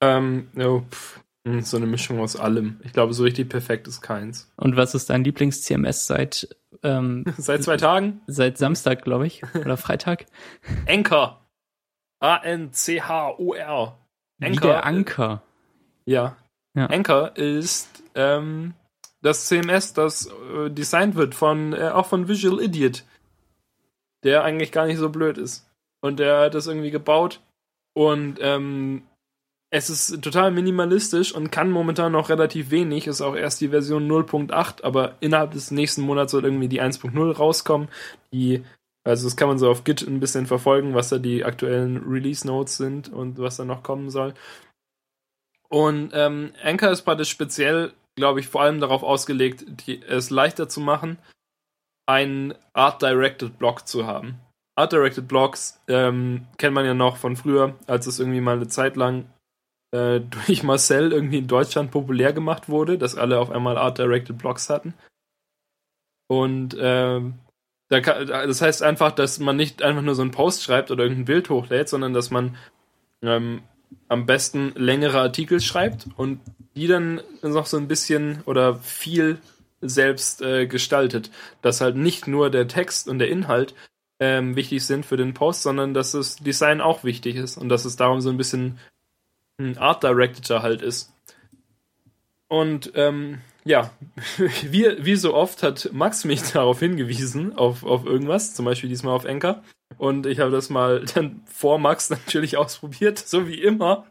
Ähm, oh, pff, hm, so eine Mischung aus allem. Ich glaube, so richtig perfekt ist keins. Und was ist dein Lieblings-CMS seit ähm, [laughs] seit zwei Tagen? Seit Samstag, glaube ich. Oder Freitag. [laughs] Anchor. A-N-C-H-O-R. Anchor. Wie der Anker. Ja. ja. Anchor ist ähm, das CMS, das äh, designt wird von äh, auch von Visual Idiot, der eigentlich gar nicht so blöd ist. Und der hat das irgendwie gebaut und ähm, es ist total minimalistisch und kann momentan noch relativ wenig. Ist auch erst die Version 0.8, aber innerhalb des nächsten Monats soll irgendwie die 1.0 rauskommen. Die, also das kann man so auf Git ein bisschen verfolgen, was da die aktuellen Release Notes sind und was da noch kommen soll. Und ähm, Anchor ist praktisch speziell, glaube ich, vor allem darauf ausgelegt, die, es leichter zu machen, einen Art-Directed Block zu haben. Art-Directed Blocks ähm, kennt man ja noch von früher, als es irgendwie mal eine Zeit lang äh, [laughs] durch Marcel irgendwie in Deutschland populär gemacht wurde, dass alle auf einmal Art-Directed Blogs hatten. Und ähm, da kann, das heißt einfach, dass man nicht einfach nur so einen Post schreibt oder irgendein Bild hochlädt, sondern dass man ähm, am besten längere Artikel schreibt und die dann noch so ein bisschen oder viel selbst äh, gestaltet. Dass halt nicht nur der Text und der Inhalt ähm, wichtig sind für den Post, sondern dass das Design auch wichtig ist und dass es darum so ein bisschen ein Art Director halt ist. Und ähm, ja, [laughs] wie, wie so oft hat Max mich [laughs] darauf hingewiesen, auf, auf irgendwas, zum Beispiel diesmal auf Enker. Und ich habe das mal [laughs] dann vor Max natürlich ausprobiert, so wie immer.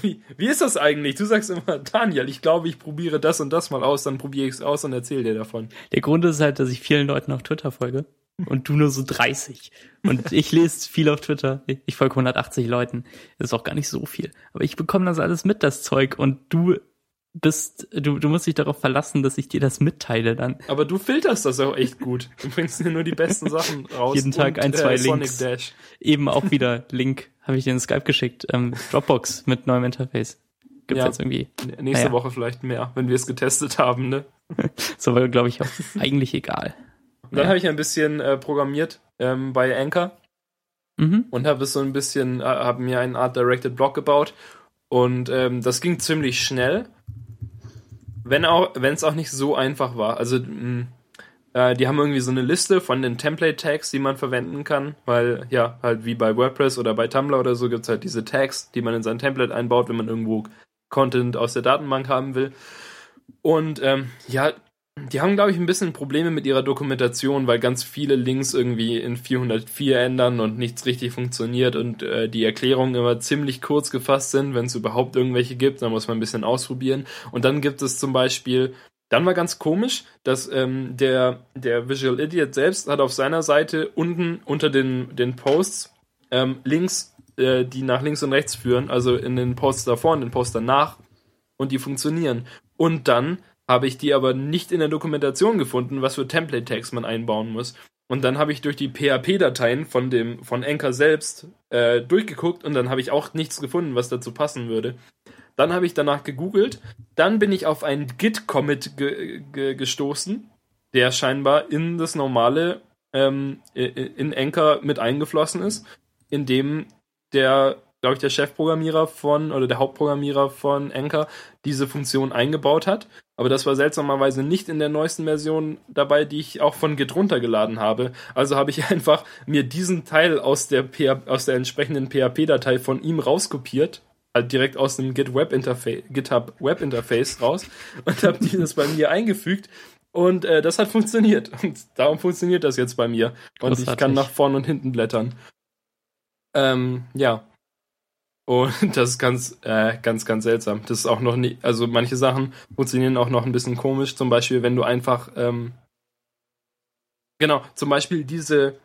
Wie, wie ist das eigentlich? Du sagst immer, Daniel, ich glaube, ich probiere das und das mal aus, dann probiere ich es aus und erzähle dir davon. Der Grund ist halt, dass ich vielen Leuten auf Twitter folge und du nur so 30. Und ich lese viel auf Twitter. Ich folge 180 Leuten. Das ist auch gar nicht so viel. Aber ich bekomme das alles mit, das Zeug. Und du bist, du, du musst dich darauf verlassen, dass ich dir das mitteile dann. Aber du filterst das auch echt gut. Du bringst dir nur die besten Sachen [laughs] raus. Jeden Tag und, ein, zwei äh, Links. Dash. Eben auch wieder Link, habe ich dir in Skype geschickt. Ähm, Dropbox mit neuem Interface. Gibt's ja, jetzt irgendwie. Nächste naja. Woche vielleicht mehr, wenn wir es getestet haben, ne? [laughs] so war, glaube ich, auch eigentlich egal. Und dann ja. habe ich ein bisschen äh, programmiert ähm, bei Anchor mhm. und habe es so ein bisschen, äh, habe mir eine Art Directed Block gebaut und ähm, das ging ziemlich schnell, wenn auch, wenn es auch nicht so einfach war. Also mh, mm, äh, die haben irgendwie so eine Liste von den Template-Tags, die man verwenden kann, weil ja, halt wie bei WordPress oder bei Tumblr oder so gibt es halt diese Tags, die man in sein Template einbaut, wenn man irgendwo Content aus der Datenbank haben will. Und ähm, ja, die haben, glaube ich, ein bisschen Probleme mit ihrer Dokumentation, weil ganz viele Links irgendwie in 404 ändern und nichts richtig funktioniert und äh, die Erklärungen immer ziemlich kurz gefasst sind, wenn es überhaupt irgendwelche gibt, dann muss man ein bisschen ausprobieren. Und dann gibt es zum Beispiel dann war ganz komisch, dass ähm, der, der Visual Idiot selbst hat auf seiner Seite unten unter den, den Posts ähm, Links, äh, die nach links und rechts führen, also in den Posts davor und den Posts danach und die funktionieren. Und dann habe ich die aber nicht in der Dokumentation gefunden, was für Template-Tags man einbauen muss. Und dann habe ich durch die PHP-Dateien von dem von Anchor selbst äh, durchgeguckt und dann habe ich auch nichts gefunden, was dazu passen würde. Dann habe ich danach gegoogelt. Dann bin ich auf einen Git-Commit ge ge gestoßen, der scheinbar in das normale, ähm, in Anchor mit eingeflossen ist, in dem der, glaube ich, der Chefprogrammierer von oder der Hauptprogrammierer von Anchor diese Funktion eingebaut hat. Aber das war seltsamerweise nicht in der neuesten Version dabei, die ich auch von Git runtergeladen habe. Also habe ich [laughs] einfach mir diesen Teil aus der, aus der entsprechenden PHP-Datei von ihm rauskopiert halt direkt aus dem Git Web Interface, GitHub Web Interface raus [laughs] und habe dieses bei mir eingefügt. Und äh, das hat funktioniert. Und darum funktioniert das jetzt bei mir. Und Großartig. ich kann nach vorn und hinten blättern. Ähm, ja. Und [laughs] das ist ganz, äh, ganz, ganz seltsam. Das ist auch noch nicht, also manche Sachen funktionieren auch noch ein bisschen komisch. Zum Beispiel, wenn du einfach, ähm, genau, zum Beispiel diese,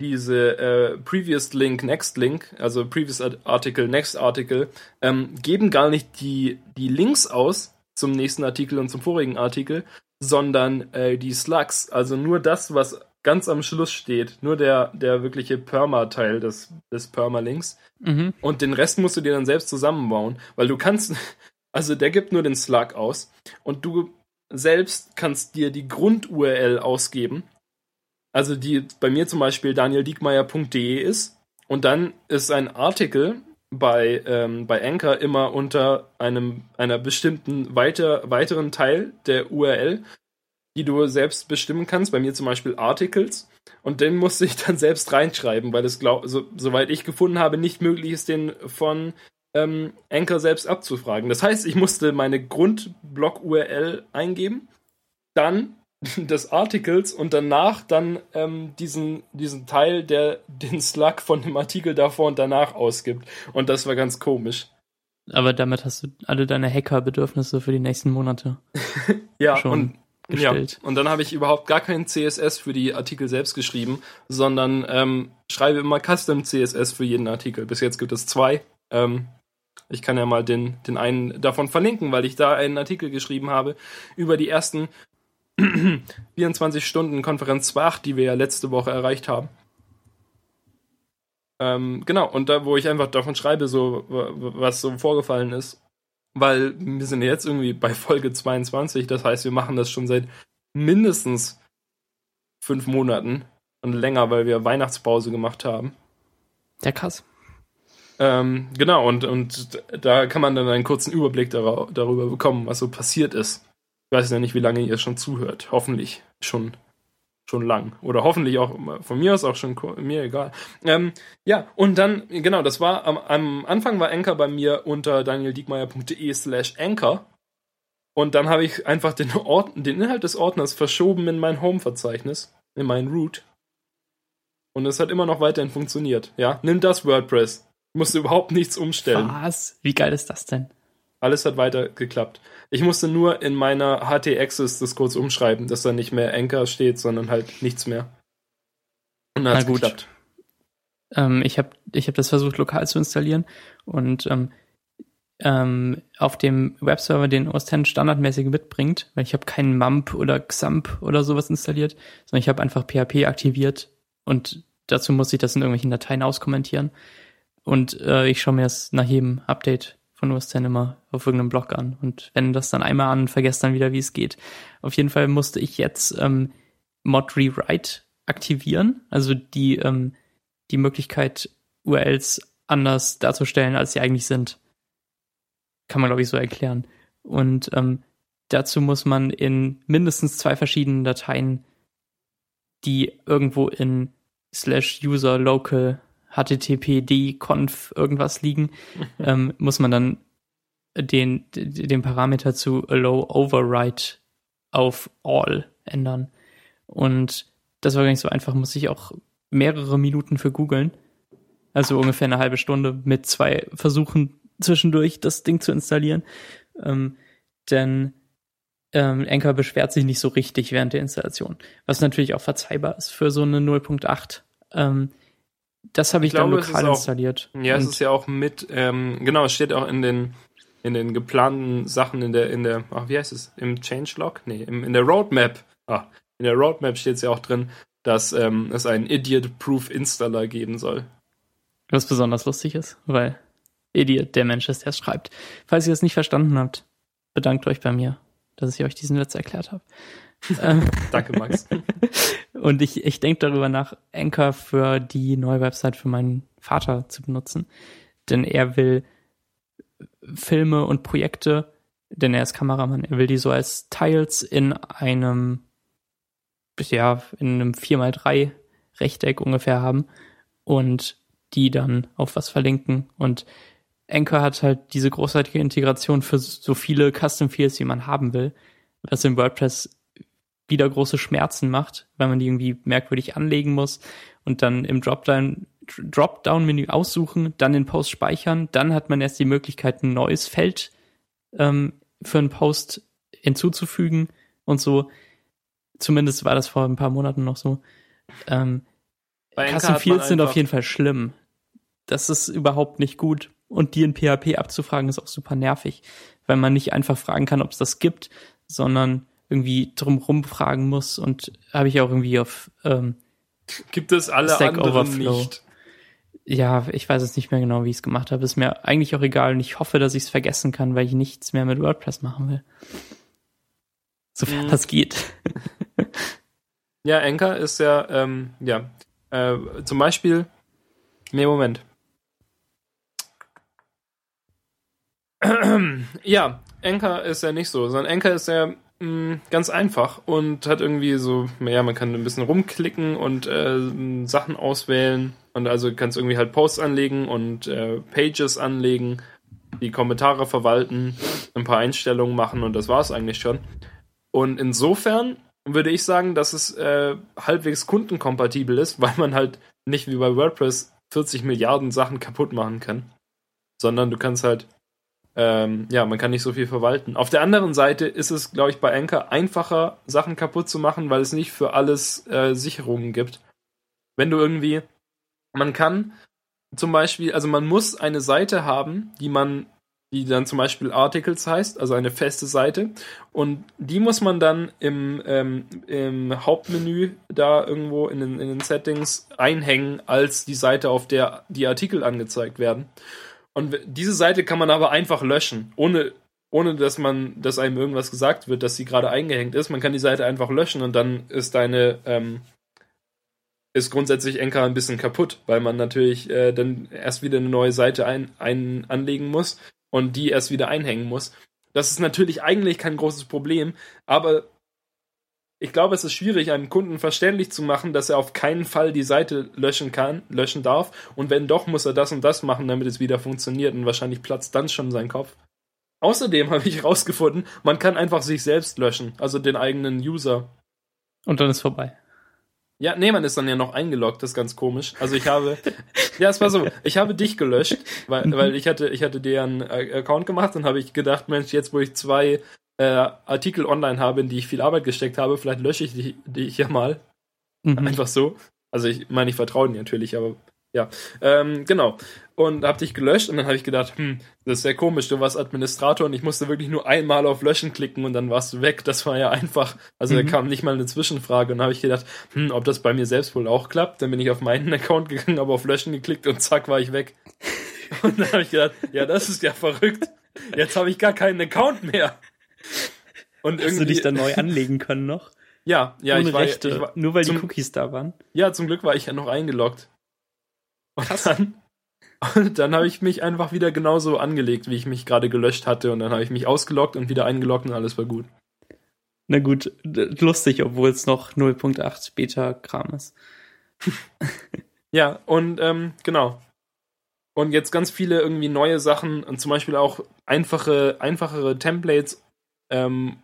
diese äh, Previous Link, Next Link, also Previous Article, Next Article, ähm, geben gar nicht die, die Links aus zum nächsten Artikel und zum vorigen Artikel, sondern äh, die Slugs, also nur das, was ganz am Schluss steht, nur der, der wirkliche Perma-Teil des, des Permalinks. Mhm. Und den Rest musst du dir dann selbst zusammenbauen, weil du kannst, [laughs] also der gibt nur den Slug aus und du selbst kannst dir die Grund-URL ausgeben also die bei mir zum Beispiel danieldiekmeyer.de ist und dann ist ein Artikel bei, ähm, bei Anchor immer unter einem einer bestimmten weiter, weiteren Teil der URL, die du selbst bestimmen kannst. Bei mir zum Beispiel Articles. Und den musste ich dann selbst reinschreiben, weil es, glaub, so, soweit ich gefunden habe, nicht möglich ist, den von ähm, Anchor selbst abzufragen. Das heißt, ich musste meine Grundblock-URL eingeben, dann [laughs] des Artikels und danach dann ähm, diesen, diesen Teil, der den Slug von dem Artikel davor und danach ausgibt. Und das war ganz komisch. Aber damit hast du alle deine Hacker-Bedürfnisse für die nächsten Monate [laughs] ja, schon und, gestellt. Ja, und dann habe ich überhaupt gar keinen CSS für die Artikel selbst geschrieben, sondern ähm, schreibe immer Custom CSS für jeden Artikel. Bis jetzt gibt es zwei. Ähm, ich kann ja mal den, den einen davon verlinken, weil ich da einen Artikel geschrieben habe über die ersten [clears throat] 24 Stunden Konferenz 2.8, die wir ja letzte Woche erreicht haben. Ähm, genau, und da, wo ich einfach davon schreibe, so, was so vorgefallen ist. Weil wir sind jetzt irgendwie bei Folge 22, das heißt, wir machen das schon seit mindestens fünf Monaten und länger, weil wir Weihnachtspause gemacht haben. Ja, krass. Ähm, genau, und, und da kann man dann einen kurzen Überblick darüber bekommen, was so passiert ist. Ich weiß ja nicht, wie lange ihr schon zuhört. Hoffentlich schon, schon lang. Oder hoffentlich auch von mir aus auch schon, mir egal. Ähm, ja, und dann, genau, das war am, am Anfang war Anchor bei mir unter danieldiekmeyer.de slash Anchor. Und dann habe ich einfach den, Ort, den Inhalt des Ordners verschoben in mein Home-Verzeichnis, in mein Root. Und es hat immer noch weiterhin funktioniert. Ja, nimm das WordPress. Musste überhaupt nichts umstellen. Was? Wie geil ist das denn? Alles hat weiter geklappt. Ich musste nur in meiner HT-Access das kurz umschreiben, dass da nicht mehr Anchor steht, sondern halt nichts mehr. Und dann hat es geklappt. Ähm, ich habe ich hab das versucht, lokal zu installieren und ähm, ähm, auf dem Webserver den OS X standardmäßig mitbringt, weil ich habe keinen MAMP oder XAMPP oder sowas installiert, sondern ich habe einfach PHP aktiviert und dazu muss ich das in irgendwelchen Dateien auskommentieren. Und äh, ich schaue mir das nach jedem Update von OS 10 immer auf irgendeinem Blog an und wende das dann einmal an und dann wieder, wie es geht. Auf jeden Fall musste ich jetzt ähm, Mod Rewrite aktivieren, also die, ähm, die Möglichkeit, URLs anders darzustellen, als sie eigentlich sind. Kann man, glaube ich, so erklären. Und ähm, dazu muss man in mindestens zwei verschiedenen Dateien, die irgendwo in slash user local httpd conf irgendwas liegen, [laughs] ähm, muss man dann den, den Parameter zu allow override auf all ändern. Und das war gar nicht so einfach, muss ich auch mehrere Minuten für googeln. Also ungefähr eine halbe Stunde mit zwei Versuchen zwischendurch das Ding zu installieren. Ähm, denn ähm, Anchor beschwert sich nicht so richtig während der Installation. Was natürlich auch verzeihbar ist für so eine 0.8. Ähm, das habe ich, ich glaube, dann lokal auch, installiert. Ja, es ist ja auch mit, ähm, genau, es steht auch in den in den geplanten Sachen in der in der ach, wie heißt es im Changelog? Nee, im, in der Roadmap. Ah, in der Roadmap steht es ja auch drin, dass ähm, es einen Idiot-Proof Installer geben soll. Was besonders lustig ist, weil Idiot der Mensch ist, der es schreibt. Falls ihr es nicht verstanden habt, bedankt euch bei mir, dass ich euch diesen Witz erklärt habe. [laughs] Danke, Max. [laughs] Und ich, ich denke darüber nach, Anchor für die neue Website für meinen Vater zu benutzen. Denn er will Filme und Projekte, denn er ist Kameramann, er will die so als Tiles in einem ja, in einem 4x3 Rechteck ungefähr haben und die dann auf was verlinken. Und Anchor hat halt diese großartige Integration für so viele Custom Fields, wie man haben will, was in WordPress wieder große Schmerzen macht, weil man die irgendwie merkwürdig anlegen muss und dann im Dropdown Dropdown-Menü aussuchen, dann den Post speichern, dann hat man erst die Möglichkeit, ein neues Feld ähm, für einen Post hinzuzufügen und so. Zumindest war das vor ein paar Monaten noch so. Ähm, Custom Fields sind auf jeden Fall schlimm. Das ist überhaupt nicht gut. Und die in PHP abzufragen ist auch super nervig, weil man nicht einfach fragen kann, ob es das gibt, sondern irgendwie drumrum fragen muss. Und habe ich auch irgendwie auf ähm, Gibt es alle Stack anderen Overflow. nicht? Ja, ich weiß es nicht mehr genau, wie ich es gemacht habe. Ist mir eigentlich auch egal und ich hoffe, dass ich es vergessen kann, weil ich nichts mehr mit WordPress machen will. Sofern mhm. das geht. ja, Anchor ist ja, ähm, ja, äh, zum Beispiel, nee, Moment. [clears throat] ja, Anchor ist ja nicht so, sondern Anchor ist ja ganz einfach und hat irgendwie so, ja, man kann ein bisschen rumklicken und äh, Sachen auswählen und also kannst irgendwie halt Posts anlegen und äh, Pages anlegen, die Kommentare verwalten, ein paar Einstellungen machen und das war es eigentlich schon. Und insofern würde ich sagen, dass es äh, halbwegs kundenkompatibel ist, weil man halt nicht wie bei WordPress 40 Milliarden Sachen kaputt machen kann, sondern du kannst halt, ähm, ja, man kann nicht so viel verwalten. Auf der anderen Seite ist es, glaube ich, bei Anchor einfacher, Sachen kaputt zu machen, weil es nicht für alles äh, Sicherungen gibt. Wenn du irgendwie, man kann zum Beispiel, also man muss eine Seite haben, die man die dann zum Beispiel Articles heißt, also eine feste Seite. Und die muss man dann im, ähm, im Hauptmenü da irgendwo in den, in den Settings einhängen als die Seite, auf der die Artikel angezeigt werden. Und diese Seite kann man aber einfach löschen, ohne, ohne dass man, dass einem irgendwas gesagt wird, dass sie gerade eingehängt ist. Man kann die Seite einfach löschen und dann ist deine, ähm, ist grundsätzlich Enka ein bisschen kaputt, weil man natürlich äh, dann erst wieder eine neue Seite ein, ein, anlegen muss und die erst wieder einhängen muss. Das ist natürlich eigentlich kein großes Problem, aber ich glaube, es ist schwierig, einem Kunden verständlich zu machen, dass er auf keinen Fall die Seite löschen kann, löschen darf. Und wenn doch, muss er das und das machen, damit es wieder funktioniert. Und wahrscheinlich platzt dann schon sein Kopf. Außerdem [laughs] habe ich herausgefunden, man kann einfach sich selbst löschen, also den eigenen User. Und dann ist vorbei. Ja, nee, man ist dann ja noch eingeloggt, das ist ganz komisch. Also ich habe, [laughs] ja, es war so, ich habe dich gelöscht, weil, mhm. weil ich hatte, ich hatte dir einen Account gemacht und habe ich gedacht, Mensch, jetzt wo ich zwei äh, Artikel online habe, in die ich viel Arbeit gesteckt habe, vielleicht lösche ich die, die ich ja mal. Mhm. Einfach so. Also ich meine, ich vertraue dir natürlich, aber ja, ähm, genau. Und hab dich gelöscht und dann habe ich gedacht, hm, das ist sehr komisch, du warst Administrator und ich musste wirklich nur einmal auf Löschen klicken und dann warst du weg. Das war ja einfach, also mhm. da kam nicht mal eine Zwischenfrage und dann habe ich gedacht, hm, ob das bei mir selbst wohl auch klappt. Dann bin ich auf meinen [laughs] Account gegangen, habe auf Löschen geklickt und zack, war ich weg. [laughs] Und dann habe ich gedacht, ja, das ist ja verrückt. Jetzt habe ich gar keinen Account mehr. Und Hast du dich dann neu anlegen können noch? [laughs] Ja, ja, Ohne ich war, Rechte, ich war, nur weil zum, die Cookies da waren. Ja, zum Glück war ich ja noch eingeloggt. Und Krass. dann, und dann habe ich mich einfach wieder genauso angelegt, wie ich mich gerade gelöscht hatte. Und dann habe ich mich ausgeloggt und wieder eingeloggt und alles war gut. Na gut, lustig, obwohl es noch 0.8 Beta-Kram ist. [laughs] ja, und ähm, genau. Und jetzt ganz viele irgendwie neue Sachen und zum Beispiel auch einfache, einfachere Templates ähm,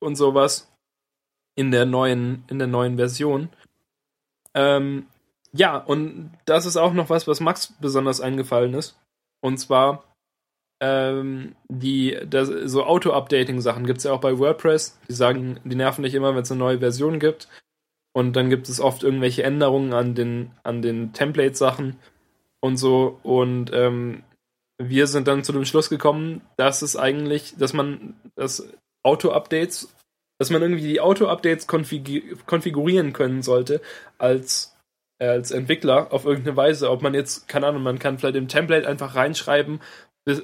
und sowas in der neuen, in der neuen Version. Ähm, ja, und das ist auch noch was, was Max besonders eingefallen ist. Und zwar ähm, die das, so Auto-Updating-Sachen gibt es ja auch bei WordPress. Die sagen, die nerven nicht immer, wenn es eine neue Version gibt. Und dann gibt es oft irgendwelche Änderungen an den, an den Template-Sachen und so. Und ähm, wir sind dann zu dem Schluss gekommen, dass es eigentlich, dass man das Auto-Updates, dass man irgendwie die Auto-Updates konfig konfigurieren können sollte als äh, als Entwickler auf irgendeine Weise. Ob man jetzt, keine Ahnung, man kann vielleicht im Template einfach reinschreiben,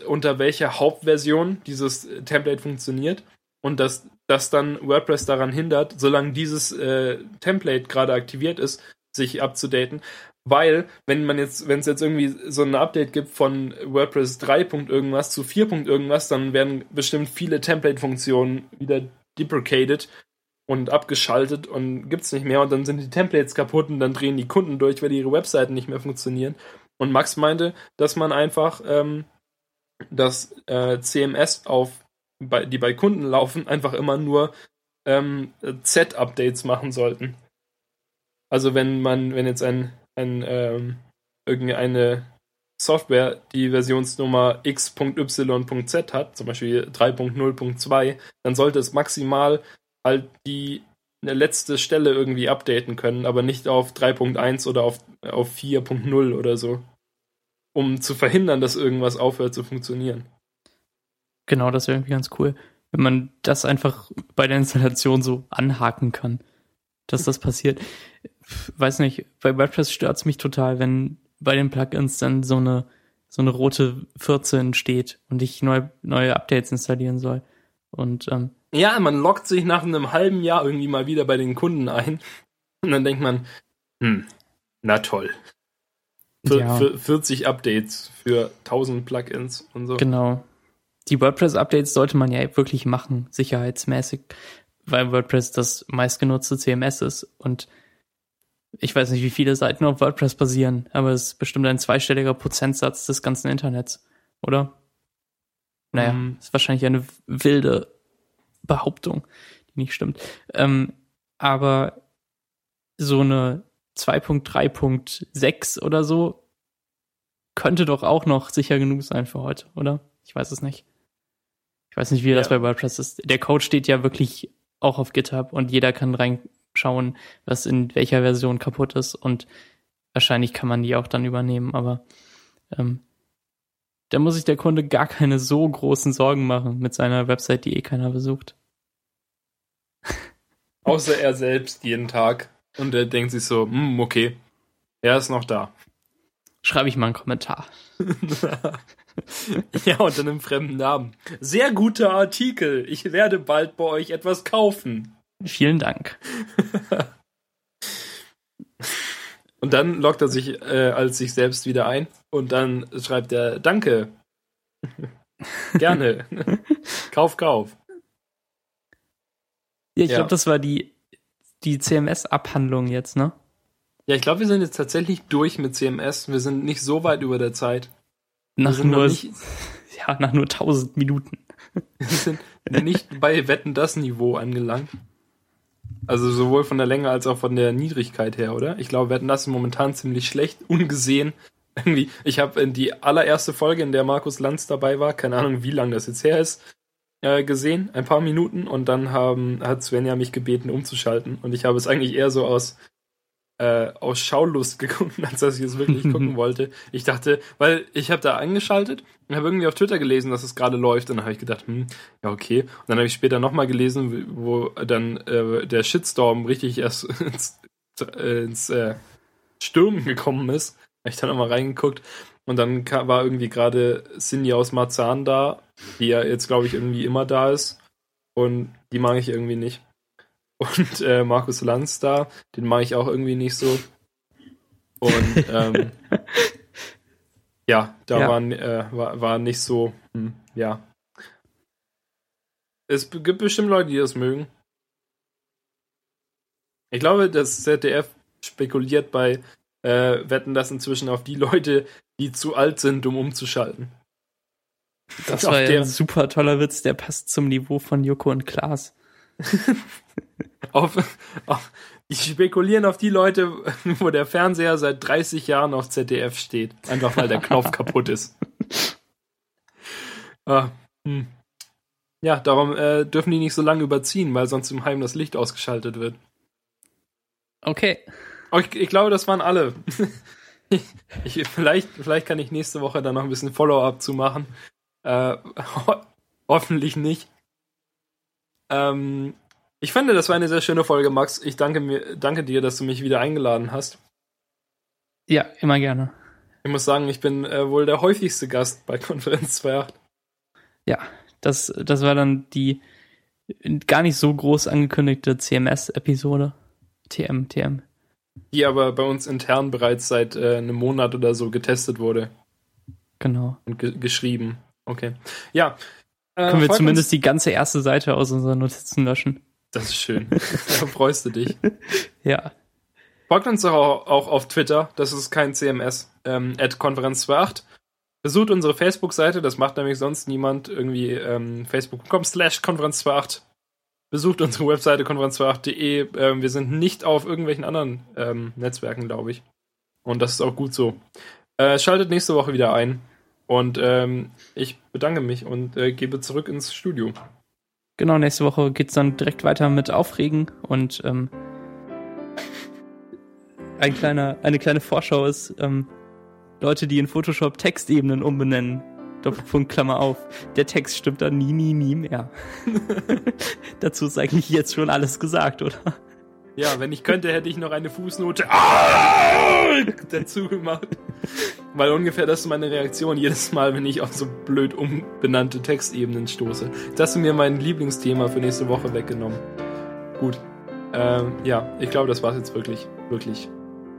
unter welcher Hauptversion dieses Template funktioniert und dass das dann WordPress daran hindert, solange dieses äh, Template gerade aktiviert ist, sich abzudaten. Weil, wenn man jetzt, wenn es jetzt irgendwie so ein Update gibt von WordPress 3. irgendwas zu 4. irgendwas, dann werden bestimmt viele Template-Funktionen wieder deprecated und abgeschaltet und gibt's nicht mehr und dann sind die Templates kaputt und dann drehen die Kunden durch, weil ihre Webseiten nicht mehr funktionieren. Und Max meinte, dass man einfach ähm, das äh, CMS auf, bei, die bei Kunden laufen, einfach immer nur ähm, Z-Updates machen sollten. Also wenn man, wenn jetzt ein, ein ähm, irgendeine Software die Versionsnummer x.y.z hat, zum Beispiel 3.0.2, dann sollte es maximal halt die letzte Stelle irgendwie updaten können, aber nicht auf 3.1 oder auf, auf 4.0 oder so um zu verhindern, dass irgendwas aufhört zu funktionieren. Genau, das wäre irgendwie ganz cool, wenn man das einfach bei der Installation so anhaken kann, dass das passiert. Weiß nicht, bei WordPress stört es mich total, wenn bei den Plugins dann so eine so eine rote 14 steht und ich neue, neue Updates installieren soll. Und ähm, ja, man loggt sich nach einem halben Jahr irgendwie mal wieder bei den Kunden ein und dann denkt man, hm, na toll. Für, ja. für 40 Updates für 1000 Plugins und so. Genau. Die WordPress-Updates sollte man ja wirklich machen, sicherheitsmäßig, weil WordPress das meistgenutzte CMS ist und ich weiß nicht, wie viele Seiten auf WordPress basieren, aber es ist bestimmt ein zweistelliger Prozentsatz des ganzen Internets, oder? Naja, mhm. ist wahrscheinlich eine wilde Behauptung, die nicht stimmt. Ähm, aber so eine 2.3.6 oder so könnte doch auch noch sicher genug sein für heute, oder? Ich weiß es nicht. Ich weiß nicht, wie ja. das bei WordPress ist. Der Code steht ja wirklich auch auf GitHub und jeder kann reinschauen, was in welcher Version kaputt ist und wahrscheinlich kann man die auch dann übernehmen, aber ähm, da muss sich der Kunde gar keine so großen Sorgen machen mit seiner Website, die eh keiner besucht. [laughs] Außer er selbst jeden Tag. Und er denkt sich so, hm, okay, er ist noch da. Schreibe ich mal einen Kommentar. [laughs] [laughs] ja, unter einem fremden Namen. Sehr guter Artikel. Ich werde bald bei euch etwas kaufen. Vielen Dank. [laughs] und dann lockt er sich äh, als sich selbst wieder ein und dann schreibt er Danke. [laughs] Gerne. kauf, kauf. Ja, ich ja. glaube, das war die die CMS-Abhandlung jetzt, ne? Ja, ich glaube, wir sind jetzt tatsächlich durch mit CMS. Wir sind nicht so weit über der Zeit. Nach nur, [laughs] ja, nach nur 1000 Minuten. [laughs] Wir sind nicht bei Wetten das Niveau angelangt. Also sowohl von der Länge als auch von der Niedrigkeit her, oder? Ich glaube, Wetten das ist momentan ziemlich schlecht, ungesehen. Irgendwie, ich habe in die allererste Folge, in der Markus Lanz dabei war, keine Ahnung, wie lange das jetzt her ist, äh, gesehen, ein paar Minuten, und dann haben, hat Svenja mich gebeten, umzuschalten. Und ich habe es eigentlich eher so aus, äh, aus Schaulust [laughs] geguckt, als dass ich es wirklich gucken [laughs] wollte. Ich dachte, weil ich habe da angeschaltet und habe irgendwie auf Twitter gelesen, dass es gerade läuft, und dann habe ich gedacht, hm, ja, okay. Und dann habe ich später nochmal gelesen, wo dann äh, der Shitstorm richtig erst [laughs] ins, äh, ins äh, Stürmen gekommen ist. Habe ich dann nochmal reingeguckt und dann war irgendwie gerade Cindy aus Marzahn da, die ja jetzt, glaube ich, irgendwie immer da ist. Und die mag ich irgendwie nicht. Und äh, Markus Lanz da, den mag ich auch irgendwie nicht so. Und ähm, [laughs] ja, da ja. Waren, äh, war, war nicht so, hm, ja. Es gibt bestimmt Leute, die das mögen. Ich glaube, das ZDF spekuliert bei äh, Wetten das inzwischen auf die Leute, die zu alt sind, um umzuschalten. Das war ja ein super toller Witz, der passt zum Niveau von Joko und Klaas. [laughs] auf, auf, die spekulieren auf die Leute, [laughs] wo der Fernseher seit 30 Jahren auf ZDF steht. Einfach weil der Knopf kaputt ist. Ah, hm. Ja, darum äh, dürfen die nicht so lange überziehen, weil sonst im Heim das Licht ausgeschaltet wird. Okay. Oh, ich, ich glaube, das waren alle. [laughs] ich, vielleicht, vielleicht kann ich nächste Woche dann noch ein bisschen Follow-up zu machen. Äh, ho hoffentlich nicht. Ähm, ich finde, das war eine sehr schöne Folge, Max. Ich danke, mir, danke dir, dass du mich wieder eingeladen hast. Ja, immer gerne. Ich muss sagen, ich bin äh, wohl der häufigste Gast bei [laughs] Konferenz 2.8. Ja, das, das war dann die gar nicht so groß angekündigte CMS-Episode. TM, TM. Die aber bei uns intern bereits seit äh, einem Monat oder so getestet wurde. Genau. Und ge geschrieben. Okay. Ja. Äh, Können wir zumindest uns? die ganze erste Seite aus unseren Notizen löschen. Das ist schön. da freust du dich. [laughs] ja. Folgt uns doch auch, auch, auf Twitter. Das ist kein CMS. Ähm, at Konferenz 28. Besucht unsere Facebook-Seite. Das macht nämlich sonst niemand. Irgendwie ähm, facebook.com slash Konferenz 28. Besucht unsere Webseite konferenz28.de. Ähm, wir sind nicht auf irgendwelchen anderen ähm, Netzwerken, glaube ich. Und das ist auch gut so. Äh, schaltet nächste Woche wieder ein. Und ähm, ich bedanke mich und äh, gebe zurück ins Studio. Genau, nächste Woche geht es dann direkt weiter mit Aufregen und ähm, ein kleiner, eine kleine Vorschau ist, ähm, Leute, die in Photoshop Textebenen umbenennen. Doppelpunkt, Klammer auf. Der Text stimmt dann nie, nie, nie mehr. [laughs] Dazu ist eigentlich jetzt schon alles gesagt, oder? Ja, wenn ich könnte, hätte ich noch eine Fußnote [laughs] dazu gemacht. Weil ungefähr das ist meine Reaktion jedes Mal, wenn ich auf so blöd umbenannte Textebenen stoße. Das ist mir mein Lieblingsthema für nächste Woche weggenommen. Gut. Ähm, ja, ich glaube, das war's jetzt wirklich. Wirklich.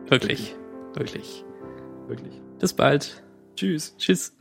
Wirklich. Wirklich. Wirklich. Bis bald. Tschüss. Tschüss.